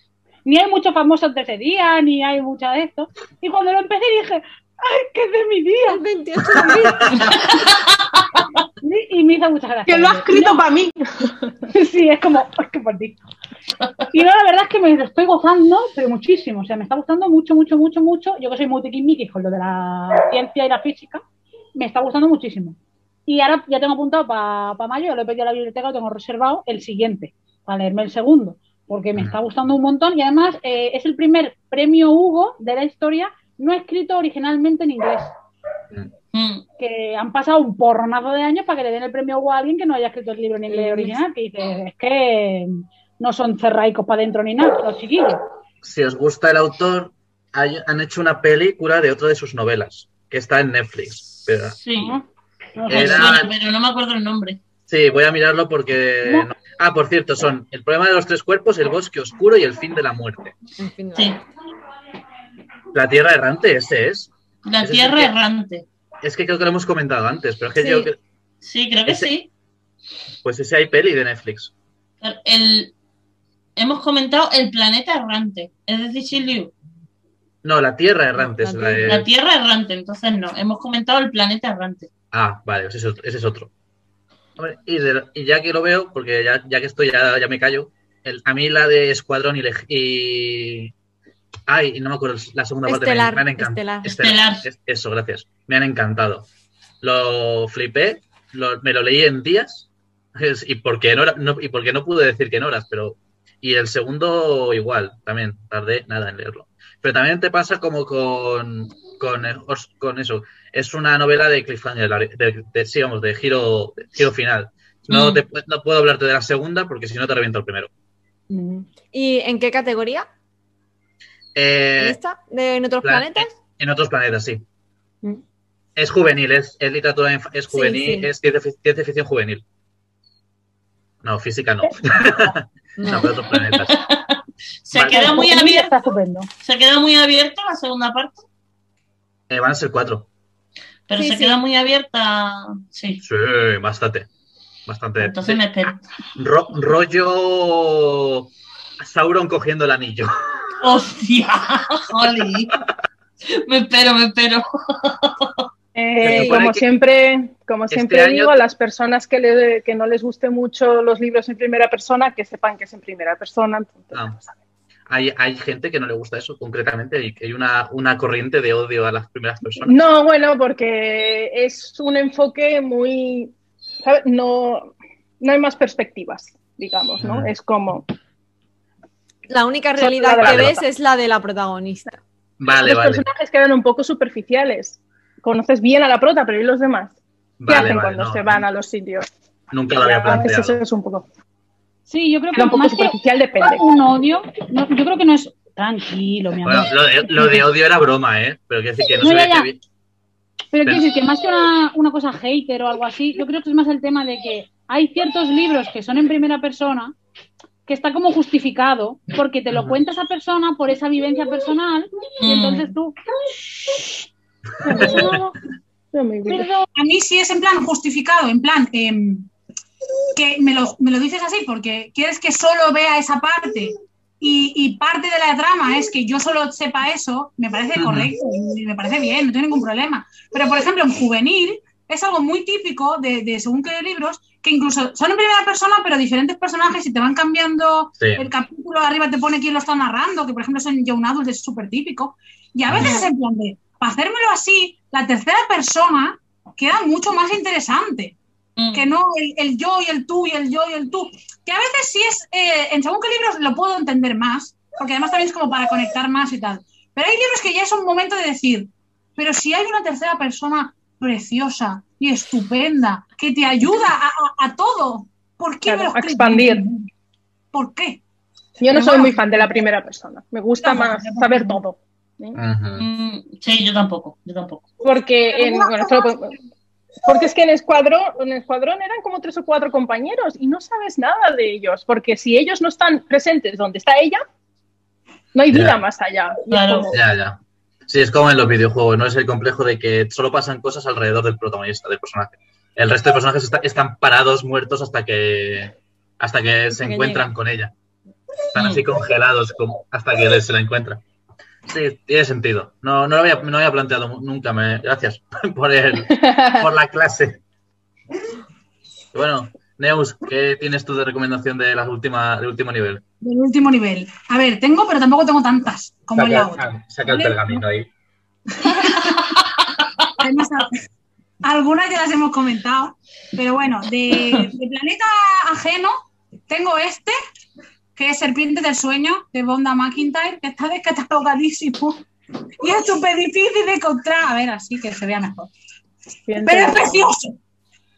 ni hay muchos famosos de ese día, ni hay mucha de esto. Y cuando lo empecé dije, ¡ay, que es de mi día! El 28 de abril. Y me hizo muchas gracias. Que lo ha escrito para mí. Sí, es como, es que por ti. Y no, la verdad es que me lo estoy gozando, pero muchísimo. O sea, me está gustando mucho, mucho, mucho, mucho. Yo que soy muy tiquismiquis con lo de la ciencia y la física, me está gustando muchísimo. Y ahora ya tengo apuntado para mayo, lo he pedido a la biblioteca, lo tengo reservado, el siguiente, para leerme el segundo, porque me está gustando un montón y además eh, es el primer premio Hugo de la historia no escrito originalmente en inglés. Mm. Que han pasado un porronazo de años para que le den el premio a alguien que no haya escrito el libro en inglés original, que dice, es que no son cerraicos para adentro ni nada, los chiquillos. Si os gusta el autor, hay- han hecho una película de otra de sus novelas, que está en Netflix. Pero- Sí, ¿no? No me sé. Era- suena, pero no me acuerdo el nombre. sí, voy a mirarlo porque... No. no- Ah, por cierto, son El problema de los tres cuerpos, El bosque oscuro y El fin de la muerte. En fin, Sí, La tierra errante, ese es. La Ese Tierra que- Errante. Es que creo que lo hemos comentado antes, pero es que Sí. yo... que- Sí, creo que Ese- sí. Pues ese hay peli de Netflix. El, hemos comentado El Planeta Errante. Es decir, Shirley, No, La tierra errante es La la de... la Tierra Errante. Entonces no, hemos comentado El Planeta Errante. Ah, vale, ese es otro. ese es otro. Hombre, y, de- y ya que lo veo, porque ya, ya que estoy, ya, ya me callo, el- a mí la de Escuadrón y... Ay, no me acuerdo la segunda parte. me- me han encantado. Estelar. Estelar. Es- Eso, gracias. Me han encantado. Lo flipé, lo- me lo leí en días, es- y porque no, no- y porque no pude decir que en horas, pero... Y el segundo igual, también, tardé nada en leerlo. Pero también te pasa como con, con, os- con eso. Es una novela de cliffhanger, de, de, sí, vamos, de giro, de giro final. No, Mm. te- no puedo hablarte de la segunda porque si no te reviento el primero. ¿Y en qué categoría? ¿En Eh, esta? ¿De en otros plan- planetas? en otros planetas, sí. Mm. Es juvenil, es, es literatura, es Sí, juvenil, sí. es ciencia, fic- ciencia ficción juvenil. No, física no. no, pero otros planetas. Se Vale. queda muy Está abierto. estupendo. Se queda muy abierta la segunda parte. Eh, van a ser cuatro. Pero Sí, se sí. queda muy abierta. Sí. Sí, bastante. Bastante. Entonces me espero. Ro- rollo Sauron cogiendo el anillo. ¡Hostia! ¡Jolly! Me espero, me espero. Eh, como siempre, como este siempre año- digo, a las personas que, le- que no les guste mucho los libros en primera persona, que sepan que es en primera persona. entonces, Ah. pues, a ver. Hay, hay gente que no le gusta eso concretamente y que hay una, una corriente de odio a las primeras personas. No, bueno, porque es un enfoque muy, ¿sabes? No, no hay más perspectivas, digamos, ¿no? Mm. Es como, La única realidad la que ves es la de la protagonista. Vale, los vale. personajes quedan un poco superficiales. Conoces bien a la prota, pero ¿y los demás? ¿Qué Vale, hacen vale, cuando no, se van a los sitios? Nunca lo había A veces planteado. eso es un poco, Sí, yo creo que un poco más que superficial, depende. un odio, no, yo creo que no es tranquilo, mi amor. Bueno, lo de, lo de odio era broma, ¿eh? Pero quiero decir que no, No, se ve que Pero quiero decir que más que una, una cosa hater o algo así, yo creo que es más el tema de que hay ciertos libros que son en primera persona que está como justificado porque te lo cuenta esa persona por esa vivencia personal y Mm. entonces tú... A mí sí es en plan justificado, en plan em, que me lo, me lo dices así porque quieres que solo vea esa parte y, y parte de la trama es que yo solo sepa eso, me parece correcto me parece bien, no tengo ningún problema. Pero, por ejemplo, en juvenil es algo muy típico de, de según qué libros que incluso son en primera persona, pero diferentes personajes y te van cambiando Sí. el capítulo de arriba te pone quién lo está narrando, que por ejemplo son Young Adult, es súper típico. Y a veces es en plan de, para hacérmelo así, la tercera persona queda mucho más interesante Mm. que no el, el yo y el tú y el yo y el tú. Que a veces sí es, eh, en según qué libros lo puedo entender más, porque además también es como para conectar más y tal. Pero hay libros que ya es un momento de decir, pero si hay una tercera persona preciosa y estupenda que te ayuda a, a- a todo, ¿por qué Claro, me lo a expandir. ¿Por qué? Yo no Pero soy bueno. muy fan de la primera persona. Me gusta más saber todo. Mm, Sí, yo tampoco, yo tampoco. Porque, en, bueno, Porque es que en Escuadrón, en Escuadrón eran como tres o cuatro compañeros y no sabes nada de ellos, porque si ellos no están presentes donde está ella, no hay vida más allá. Claro. como- Ya, ya. Sí, es como en los videojuegos, ¿no? Es el complejo de que solo pasan cosas alrededor del protagonista, del personaje. El resto de personajes está- están parados, muertos, hasta que hasta que se encuentran con ella. Están así congelados como- hasta que se la encuentra. Sí, tiene sentido. No, no lo había, no lo había planteado nunca. Me, gracias por, el, por la clase. Bueno, Neus, ¿qué tienes tú de recomendación de la última, del último nivel? Del último nivel. A ver, tengo, pero tampoco tengo tantas como en la Saca, otra. saca el pergamino ahí. Además, algunas ya las hemos comentado, pero bueno, de, de planeta ajeno tengo este, que es Serpiente del Sueño, de Bonda McIntyre, que está descatalogadísimo y es súper difícil de encontrar. A ver, así que se vea mejor. Pero es precioso.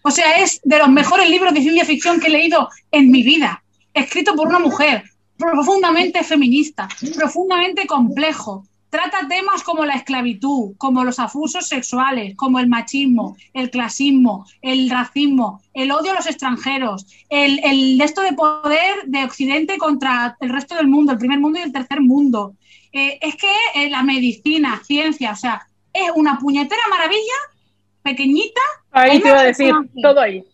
O sea, es de los mejores libros de ciencia ficción que he leído en mi vida. Escrito por una mujer, profundamente feminista, profundamente complejo. Trata temas como la esclavitud, como los abusos sexuales, como el machismo, el clasismo, el racismo, el odio a los extranjeros, el, el esto de poder de Occidente contra el resto del mundo, el primer mundo y el tercer mundo. Eh, es que eh, la medicina, ciencia, o sea, es una puñetera maravilla, pequeñita, Ahí te iba a decir todo ahí.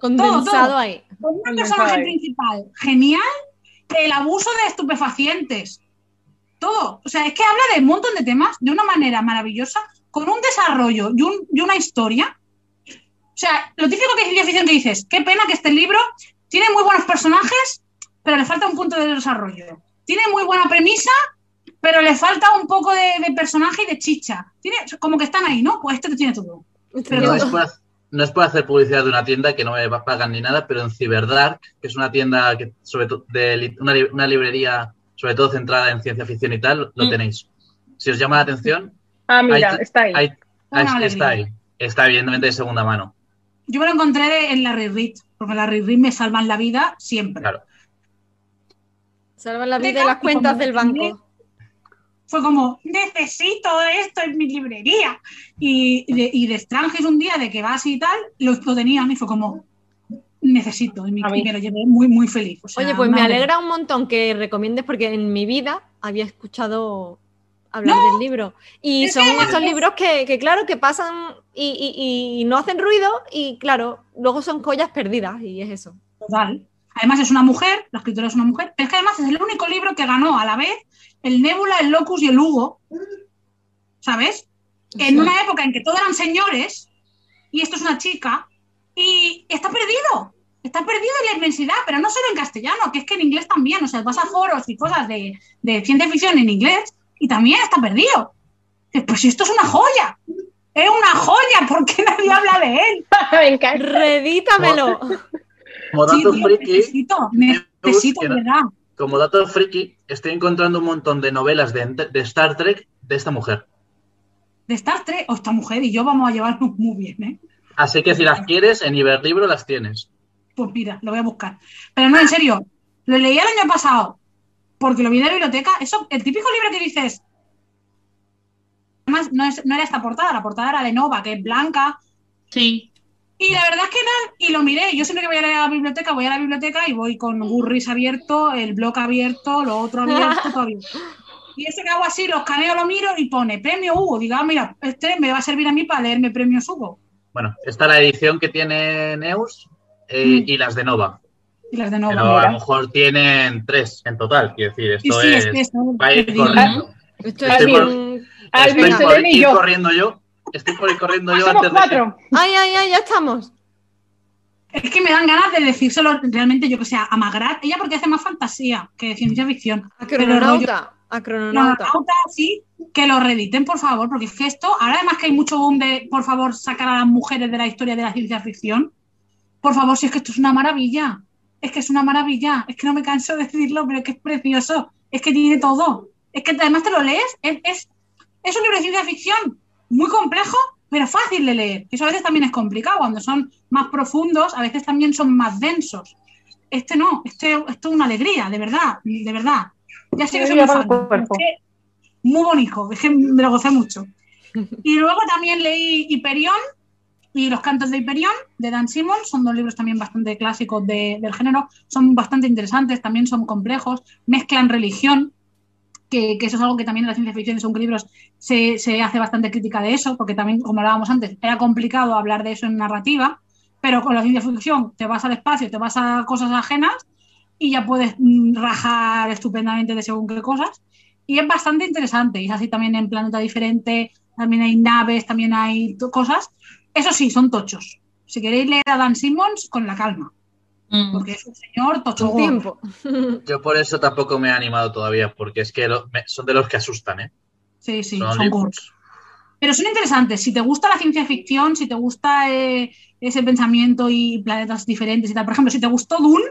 Condensado todo. ahí. con un Condensado personaje ahí. principal genial, el abuso de estupefacientes, todo. O sea, es que habla de un montón de temas de una manera maravillosa, con un desarrollo y, un- y una historia. O sea, lo típico que es ciencia ficción que dices, qué pena que este libro tiene muy buenos personajes, pero le falta un punto de desarrollo. Tiene muy buena premisa, pero le falta un poco de, de personaje y de chicha. Tiene, como que están ahí, ¿no? Pues este te tiene todo. Pero No es, por, hac- no es por hacer publicidad de una tienda que no me pagan ni nada, pero en Cyberdark, que es una tienda que sobre todo de li- una, li- una librería sobre todo centrada en ciencia ficción y tal, lo Mm. tenéis. Si os llama la atención, Ah, mira, está ahí. hay- Una está ahí. Está evidentemente de segunda mano. Yo me lo encontré de- en la Reread, porque la Reread me salvan la vida siempre. Claro. Salvan la vida y las cuentas del banco. Fue como, necesito esto en mi librería. Y de, y de Strangers un día de que vas y tal, lo, lo tenían y fue como, necesito. Y, y me lo llevé muy, muy feliz. O sea, Oye, pues me alegra un montón que recomiendes porque en mi vida había escuchado hablar del libro. Y son que- estos libros que, que, claro, que pasan y, y- y no hacen ruido y, claro, luego son collas perdidas y es eso. Total. Además es una mujer, la escritora es una mujer, pero es que además es el único libro que ganó a la vez el Nebula, el Locus y el Hugo. ¿Sabes? En una época en que todos eran señores y esto es una chica y está perdido. Está perdido en la inmensidad, pero no solo en castellano, que es que en inglés también. O sea, vas a foros y cosas de, de ciencia ficción en inglés y también está perdido. Pues esto es una joya. Es una joya, ¿por qué nadie habla de él? me encanta. Redítamelo. Como Sí, dato tío, friki, necesito, necesito, verdad. Como dato friki, estoy encontrando un montón de novelas de, de Star Trek de esta mujer. de Star Trek o esta mujer y yo vamos a llevarnos muy bien, ¿eh? Así que si las quieres, en Iberlibro las tienes. Pues mira, lo voy a buscar. Pero no, en serio, lo leí el año pasado porque lo vi en la biblioteca. Eso, el típico libro que dices. Además, no, es- no era esta portada, la portada era de Nova, que es blanca. Sí. Y la verdad es que no, y lo miré. Yo siempre que voy a la biblioteca, voy a la biblioteca y voy con Gurris abierto, el blog abierto, lo otro abierto, todo abierto. Y ese que hago así, lo escaneo, lo miro y pone premio Hugo. Digo, ah, mira, este me va a servir a mí para leerme premios Hugo. Bueno, está la edición que tiene Neus eh, Mm. y las de Nova. Y las de Nova. Pero a lo mejor tienen tres en total. Quiero decir, Sí, esto sí, es. es que ir es corriendo. Esto Estoy es por- Estoy por Selene y ir yo. corriendo yo. Estoy por ir corriendo yo Somos antes de. cuatro. Ay, ay, ay, ya estamos. Es que me dan ganas de decírselo realmente, yo que sé, a Magrat. Ella porque hace más fantasía que ciencia ficción. A Pero el rollo- crononauta. A No, crononauta. Nauta, sí, que lo reediten, por favor, porque es que esto, ahora además que hay mucho boom de, por favor, sacar a las mujeres de la historia de la ciencia ficción, por favor, si es que esto es una maravilla, es que es una maravilla, es que no me canso de decirlo, pero es que es precioso, es que tiene todo, es que además te lo lees, es, es, es un libro de ciencia ficción muy complejo, pero fácil de leer, eso a veces también es complicado, cuando son más profundos, a veces también son más densos. Este no, este, esto es una alegría, de verdad, de verdad. Ya sé que soy muy fan, es muy bonito, es que me lo gocé mucho. Y luego también leí Hyperion, y Los cantos de Hyperion, de Dan Simmons, son dos libros también bastante clásicos de- del género, son bastante interesantes, también son complejos, mezclan religión, que, eso es algo que también en la ciencia ficción, son libros, se, se hace bastante crítica de eso, porque también, como hablábamos antes, era complicado hablar de eso en narrativa, pero con la ciencia ficción te vas al espacio, te vas a cosas ajenas y ya puedes mm, rajar estupendamente de según qué cosas. Y es bastante interesante, y es así también en Planeta Diferente, también hay naves, también hay cosas. Eso sí, son tochos. Si queréis leer a Dan Simmons, con la calma, Mm. porque es un señor tocho. Tiempo. Yo por eso tampoco me he animado todavía, porque es que lo- me- son de los que asustan, ¿eh? Sí, sí, Son son libros. gordos. Pero son interesantes. Si te gusta la ciencia ficción, si te gusta eh, ese pensamiento y planetas diferentes y tal. Por ejemplo, si te gustó Dune,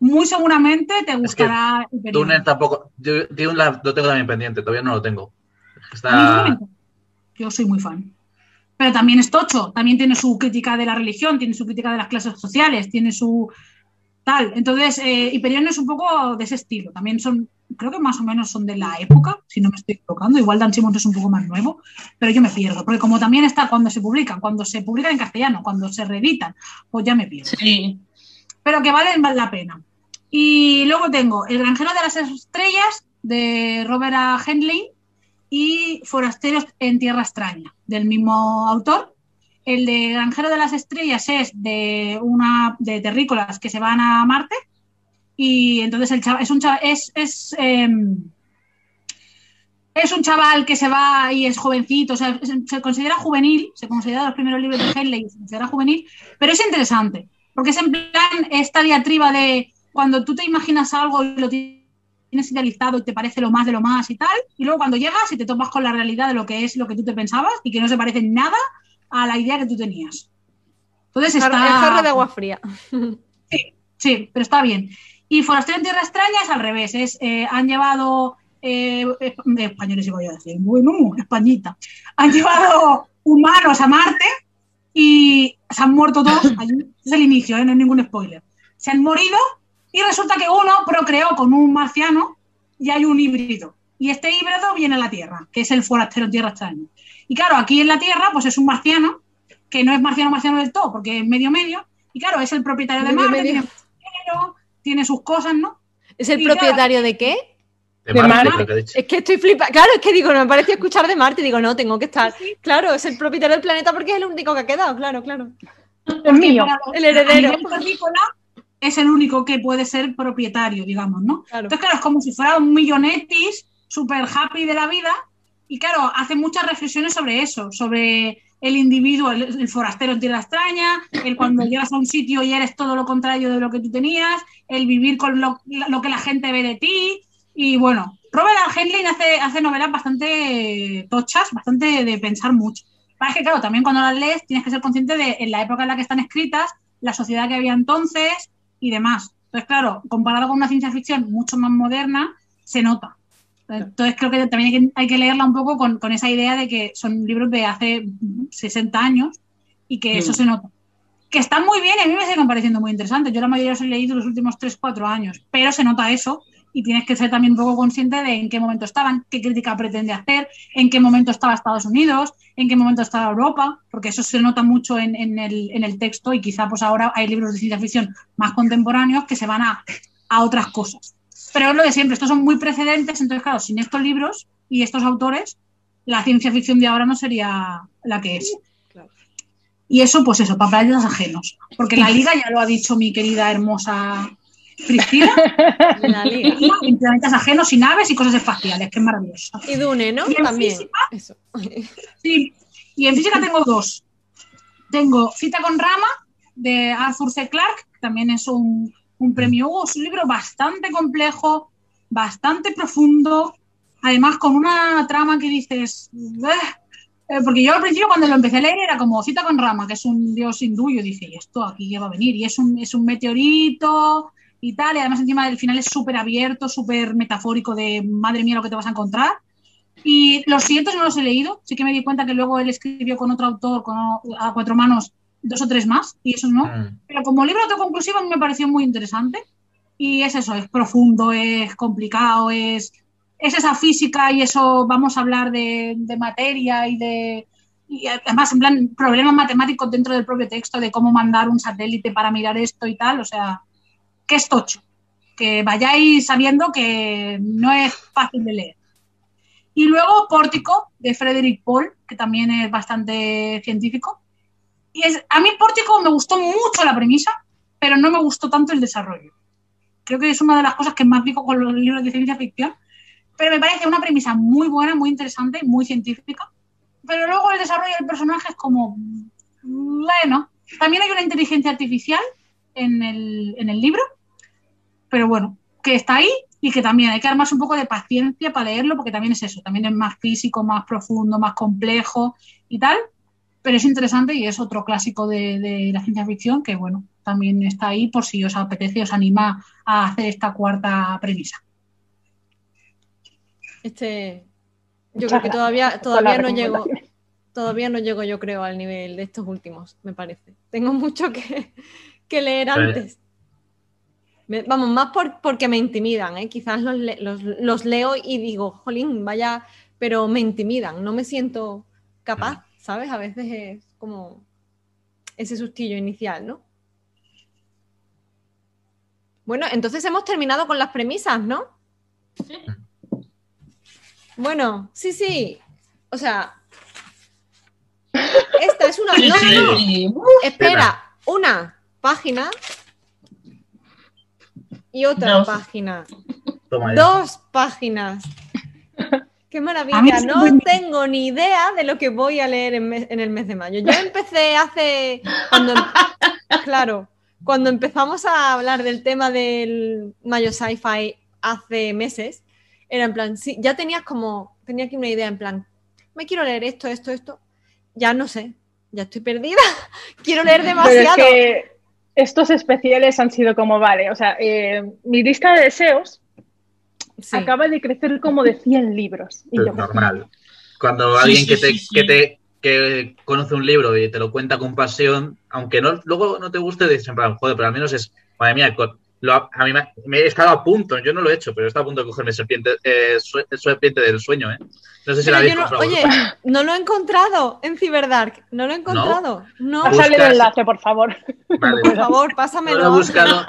muy seguramente te gustará Hyperion. Dune tampoco. Yo- Dune la- lo tengo también pendiente, todavía no lo tengo. Está. Yo soy muy fan. Pero también es tocho, también tiene su crítica de la religión, tiene su crítica de las clases sociales, tiene su tal. Entonces, eh, Hyperion es un poco de ese estilo. También son, creo que más o menos son de la época, si no me estoy equivocando. Igual Dan Simmons es un poco más nuevo, pero yo me pierdo. Porque como también está cuando se publican, cuando se publican en castellano, cuando se reeditan, pues ya me pierdo. Sí. Pero que valen la pena. Y luego tengo El granjero de las estrellas de Robert A. Henley y Forasteros en Tierra Extraña, del mismo autor. El de Granjero de las Estrellas es de una de terrícolas que se van a Marte. Y entonces es un chaval, es, es, em, es un chaval que se va y es jovencito, se considera juvenil, se considera los primeros libros de Henley, se considera juvenil, pero es interesante, porque es en plan esta diatriba de cuando tú te imaginas algo y lo tienes idealizado y te parece lo más de lo más y tal, y luego cuando llegas y te topas con la realidad de lo que es lo que tú te pensabas y que no se parece en nada a la idea que tú tenías. Entonces está... El jarro de agua fría. Sí, pero está bien. Y Forastero en Tierra Extraña es al revés. Es, eh, han llevado eh, españoles, iba a decir, bueno, españita. Han llevado humanos a Marte y se han muerto todos. allí. Es el inicio, ¿eh? no hay ningún spoiler. Se han morido y resulta que uno procreó con un marciano y hay un híbrido. Y este híbrido viene a la Tierra, que es el forastero en Tierra Extraña. Y claro, aquí en la Tierra, pues es un marciano, que no es marciano marciano del todo, porque es medio medio. Y claro, es el propietario de Marte, medio. tiene dinero, tiene sus cosas, ¿no? ¿Es el Y claro, propietario de qué? De De Marte, Marte. creo que he dicho. Es que estoy flipada. Claro, es que digo, no me parecía escuchar de Marte. Digo, no, tengo que estar. Claro, es el propietario del planeta porque es el único que ha quedado. Claro, claro. Es mío. Los- El heredero. terrícola, es el único que puede ser propietario, digamos, ¿no? Claro. Entonces, claro, es como si fuera un millonetis, súper happy de la vida. Y claro, hace muchas reflexiones sobre eso, sobre el individuo, el, el forastero en tierra extraña, el cuando llegas a un sitio y eres todo lo contrario de lo que tú tenías, el vivir con lo, lo que la gente ve de ti. Y bueno, Robert A. Henley hace, hace novelas bastante tochas, bastante de pensar mucho. Para que, claro, también cuando las lees tienes que ser consciente de en la época en la que están escritas, la sociedad que había entonces y demás. Entonces, claro, comparado con una ciencia ficción mucho más moderna, se nota. Entonces, creo que también hay que, hay que leerla un poco con, con esa idea de que son libros de hace 60 años y que eso Mm. se nota. Que están muy bien y a mí me siguen pareciendo muy interesantes. Yo la mayoría los he leído los últimos 3, 4 años, pero se nota eso y tienes que ser también un poco consciente de en qué momento estaban, qué crítica pretende hacer, en qué momento estaba Estados Unidos, en qué momento estaba Europa, porque eso se nota mucho en, en el, en el texto y quizá pues ahora hay libros de ciencia ficción más contemporáneos que se van a, a otras cosas. Pero es lo de siempre, estos son muy precedentes, entonces claro, sin estos libros y estos autores, la ciencia ficción de ahora no sería la que es. Y eso, pues eso, para planetas ajenos. Porque la liga ya lo ha dicho mi querida hermosa Cristina, la liga. en planetas ajenos y naves y cosas espaciales, que es maravilloso. Y Dune, ¿no? Y También. física, Eso. Sí, y en física tengo dos. Tengo Cita con Rama, de Arthur C. Clarke, que también es un, un premio Hugo. Es un libro bastante complejo, bastante profundo, además con una trama que dices... "Eh", porque yo al principio cuando lo empecé a leer era como Cita con Rama, que es un dios hindú, yo dije, ¿y esto aquí ya va a venir? Y es un, es un meteorito y tal, y además encima del final es súper abierto, súper metafórico de madre mía lo que te vas a encontrar. Y los siguientes no los he leído. Sí que me di cuenta que luego él escribió con otro autor, con, a cuatro manos, dos o tres más, y esos no. Mm. Pero como libro autoconclusivo a mí me pareció muy interesante. Y es eso, es profundo, es complicado, es, es esa física y eso, vamos a hablar de, de materia y de, y además, en plan, problemas matemáticos dentro del propio texto de cómo mandar un satélite para mirar esto y tal, o sea, que es tocho. Que vayáis sabiendo que no es fácil de leer. Y luego Pórtico, de Frederick Paul, que también es bastante científico. Es, a mí Pórtico me gustó mucho la premisa, pero no me gustó tanto el desarrollo. Creo que es una de las cosas que más pico con los libros de ciencia ficción, pero me parece una premisa muy buena, muy interesante, muy científica. Pero luego el desarrollo del personaje es como, bueno, también hay una inteligencia artificial en el, en el libro, pero bueno, que está ahí y que también hay que armarse un poco de paciencia para leerlo, porque también es eso, también es más físico, más profundo, más complejo y tal, pero es interesante y es otro clásico de, de la ciencia ficción que, bueno, también está ahí por si os apetece, os anima a hacer esta cuarta premisa. Este, yo Muchas creo que todavía, todavía no llego, todavía no llego, yo creo, al nivel de estos últimos, me parece. Tengo mucho que, que leer antes. Me- vamos, más por- porque me intimidan, ¿eh? Quizás los, los- los leo y digo, jolín, vaya, pero me intimidan, no me siento capaz, ¿sabes? A veces es como ese sustillo inicial, ¿no? Bueno, entonces hemos terminado con las premisas, ¿no? Sí. Bueno, sí, sí. O sea, esta es una. Sí, no, no, no. sí. Espera, una página y otra Dos. página. Dos páginas. Qué maravilla. No tengo ni idea de lo que voy a leer en, me- en el mes de mayo. Yo empecé hace. Cuando, claro, cuando empezamos a hablar del tema del Mayo Sci-Fi hace meses, era en plan, sí, ya tenías como. Tenía aquí una idea en plan, me quiero leer esto, esto, esto. Ya no sé, ya estoy perdida. quiero leer Pero es demasiado. que estos especiales han sido como, vale, o sea, eh, mi lista de deseos Sí. acaba de crecer como de 100 libros. Y Es yo, normal. Cuando Sí, alguien sí, que, te, sí, sí. que te que conoce un libro y te lo cuenta con pasión, aunque no, luego no te guste, dices en plan, joder, pero al menos es, madre mía, lo a mí me, me he estado a punto, yo no lo he hecho, pero he estado a punto de cogerme serpiente, eh, serpiente del sueño, ¿eh? No sé si Pero la habéis no- comprado oye, vosotros. no lo he encontrado en Cyberdark. No lo he encontrado. No, Busca- Pásale el enlace, por favor. Vale, por favor, no pásamelo. lo he buscado.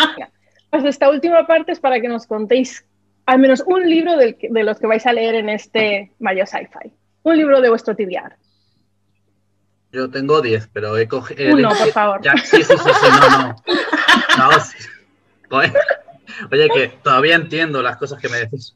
Pues esta última parte es para que nos contéis al menos un libro del de los que vais a leer en este Mayo Sci-Fi. Un libro de vuestro TBR. Yo tengo 10, pero he cogido. Uno, por favor. Ya, sí, sí, sí, sí, no, no. No, sí. Oye, que todavía entiendo las cosas que me decís.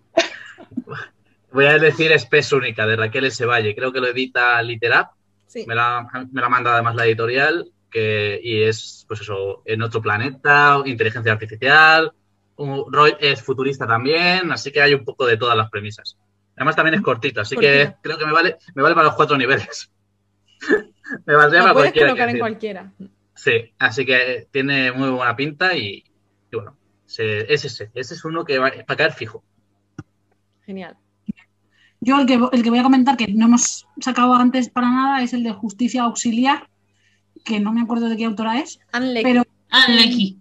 Voy a decir Espes Única de Raquel S. Valle. Creo que lo edita Literap. Sí. Me la, me la manda además la editorial. Que, y es, pues eso, en otro planeta, inteligencia artificial. Roy es futurista también. Así que hay un poco de todas las premisas. Además, también es cortito. Así que creo que me vale, me vale para los cuatro niveles. me valdría para puedes cualquiera. colocar en cualquiera. Sí, así que tiene muy buena pinta y, y bueno, se- es ese. Ese es uno que va a caer fijo. Genial. Yo el que, el que voy a comentar, que no hemos sacado antes para nada, es el de Justicia Auxiliar, que no me acuerdo de qué autora es, Anne Leckie. pero Ah, Lecky.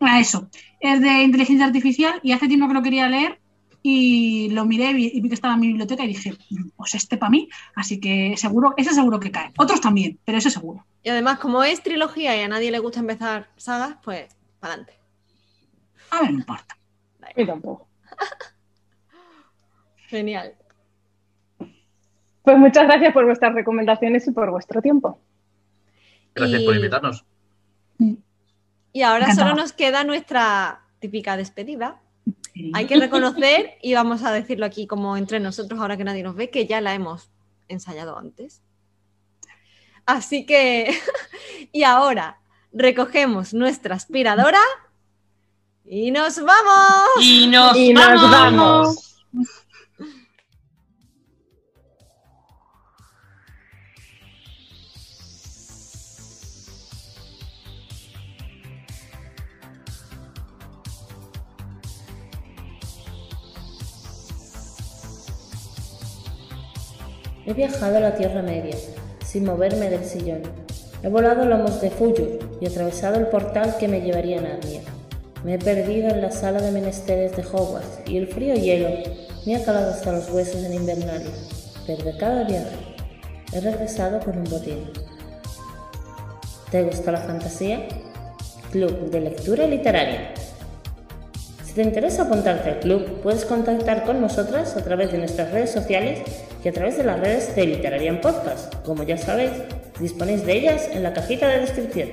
a eso. Es de inteligencia artificial y hace tiempo que lo quería leer y lo miré y vi, que estaba en mi biblioteca y dije, pues este para mí, así que seguro, ese seguro que cae. Otros también, pero ese seguro. Y además, como es trilogía y a nadie le gusta empezar sagas, pues para adelante. A ver, no importa. Y tampoco. Genial. Pues muchas gracias por vuestras recomendaciones y por vuestro tiempo. Gracias Y- por invitarnos. Y ahora solo nos queda nuestra típica despedida. Hay que reconocer, y vamos a decirlo aquí como entre nosotros, ahora que nadie nos ve, que ya la hemos ensayado antes. Así que, y ahora recogemos nuestra aspiradora y nos vamos. Y nos Y nos vamos. vamos. He viajado a la Tierra Media, sin moverme del sillón. He volado lomos de Fuyur y atravesado el portal que me llevaría a Narnia. Me he perdido en la sala de menesteres de Hogwarts y el frío hielo me ha calado hasta los huesos en Invernalia. Pero de cada viaje he regresado con un botín. ¿Te gusta la fantasía? Club de Lectura Literaria. Si te interesa apuntarte al club, puedes contactar con nosotras a través de nuestras redes sociales y a través de las redes de Literarian Podcast. Como ya sabéis, disponéis de ellas en la cajita de descripción.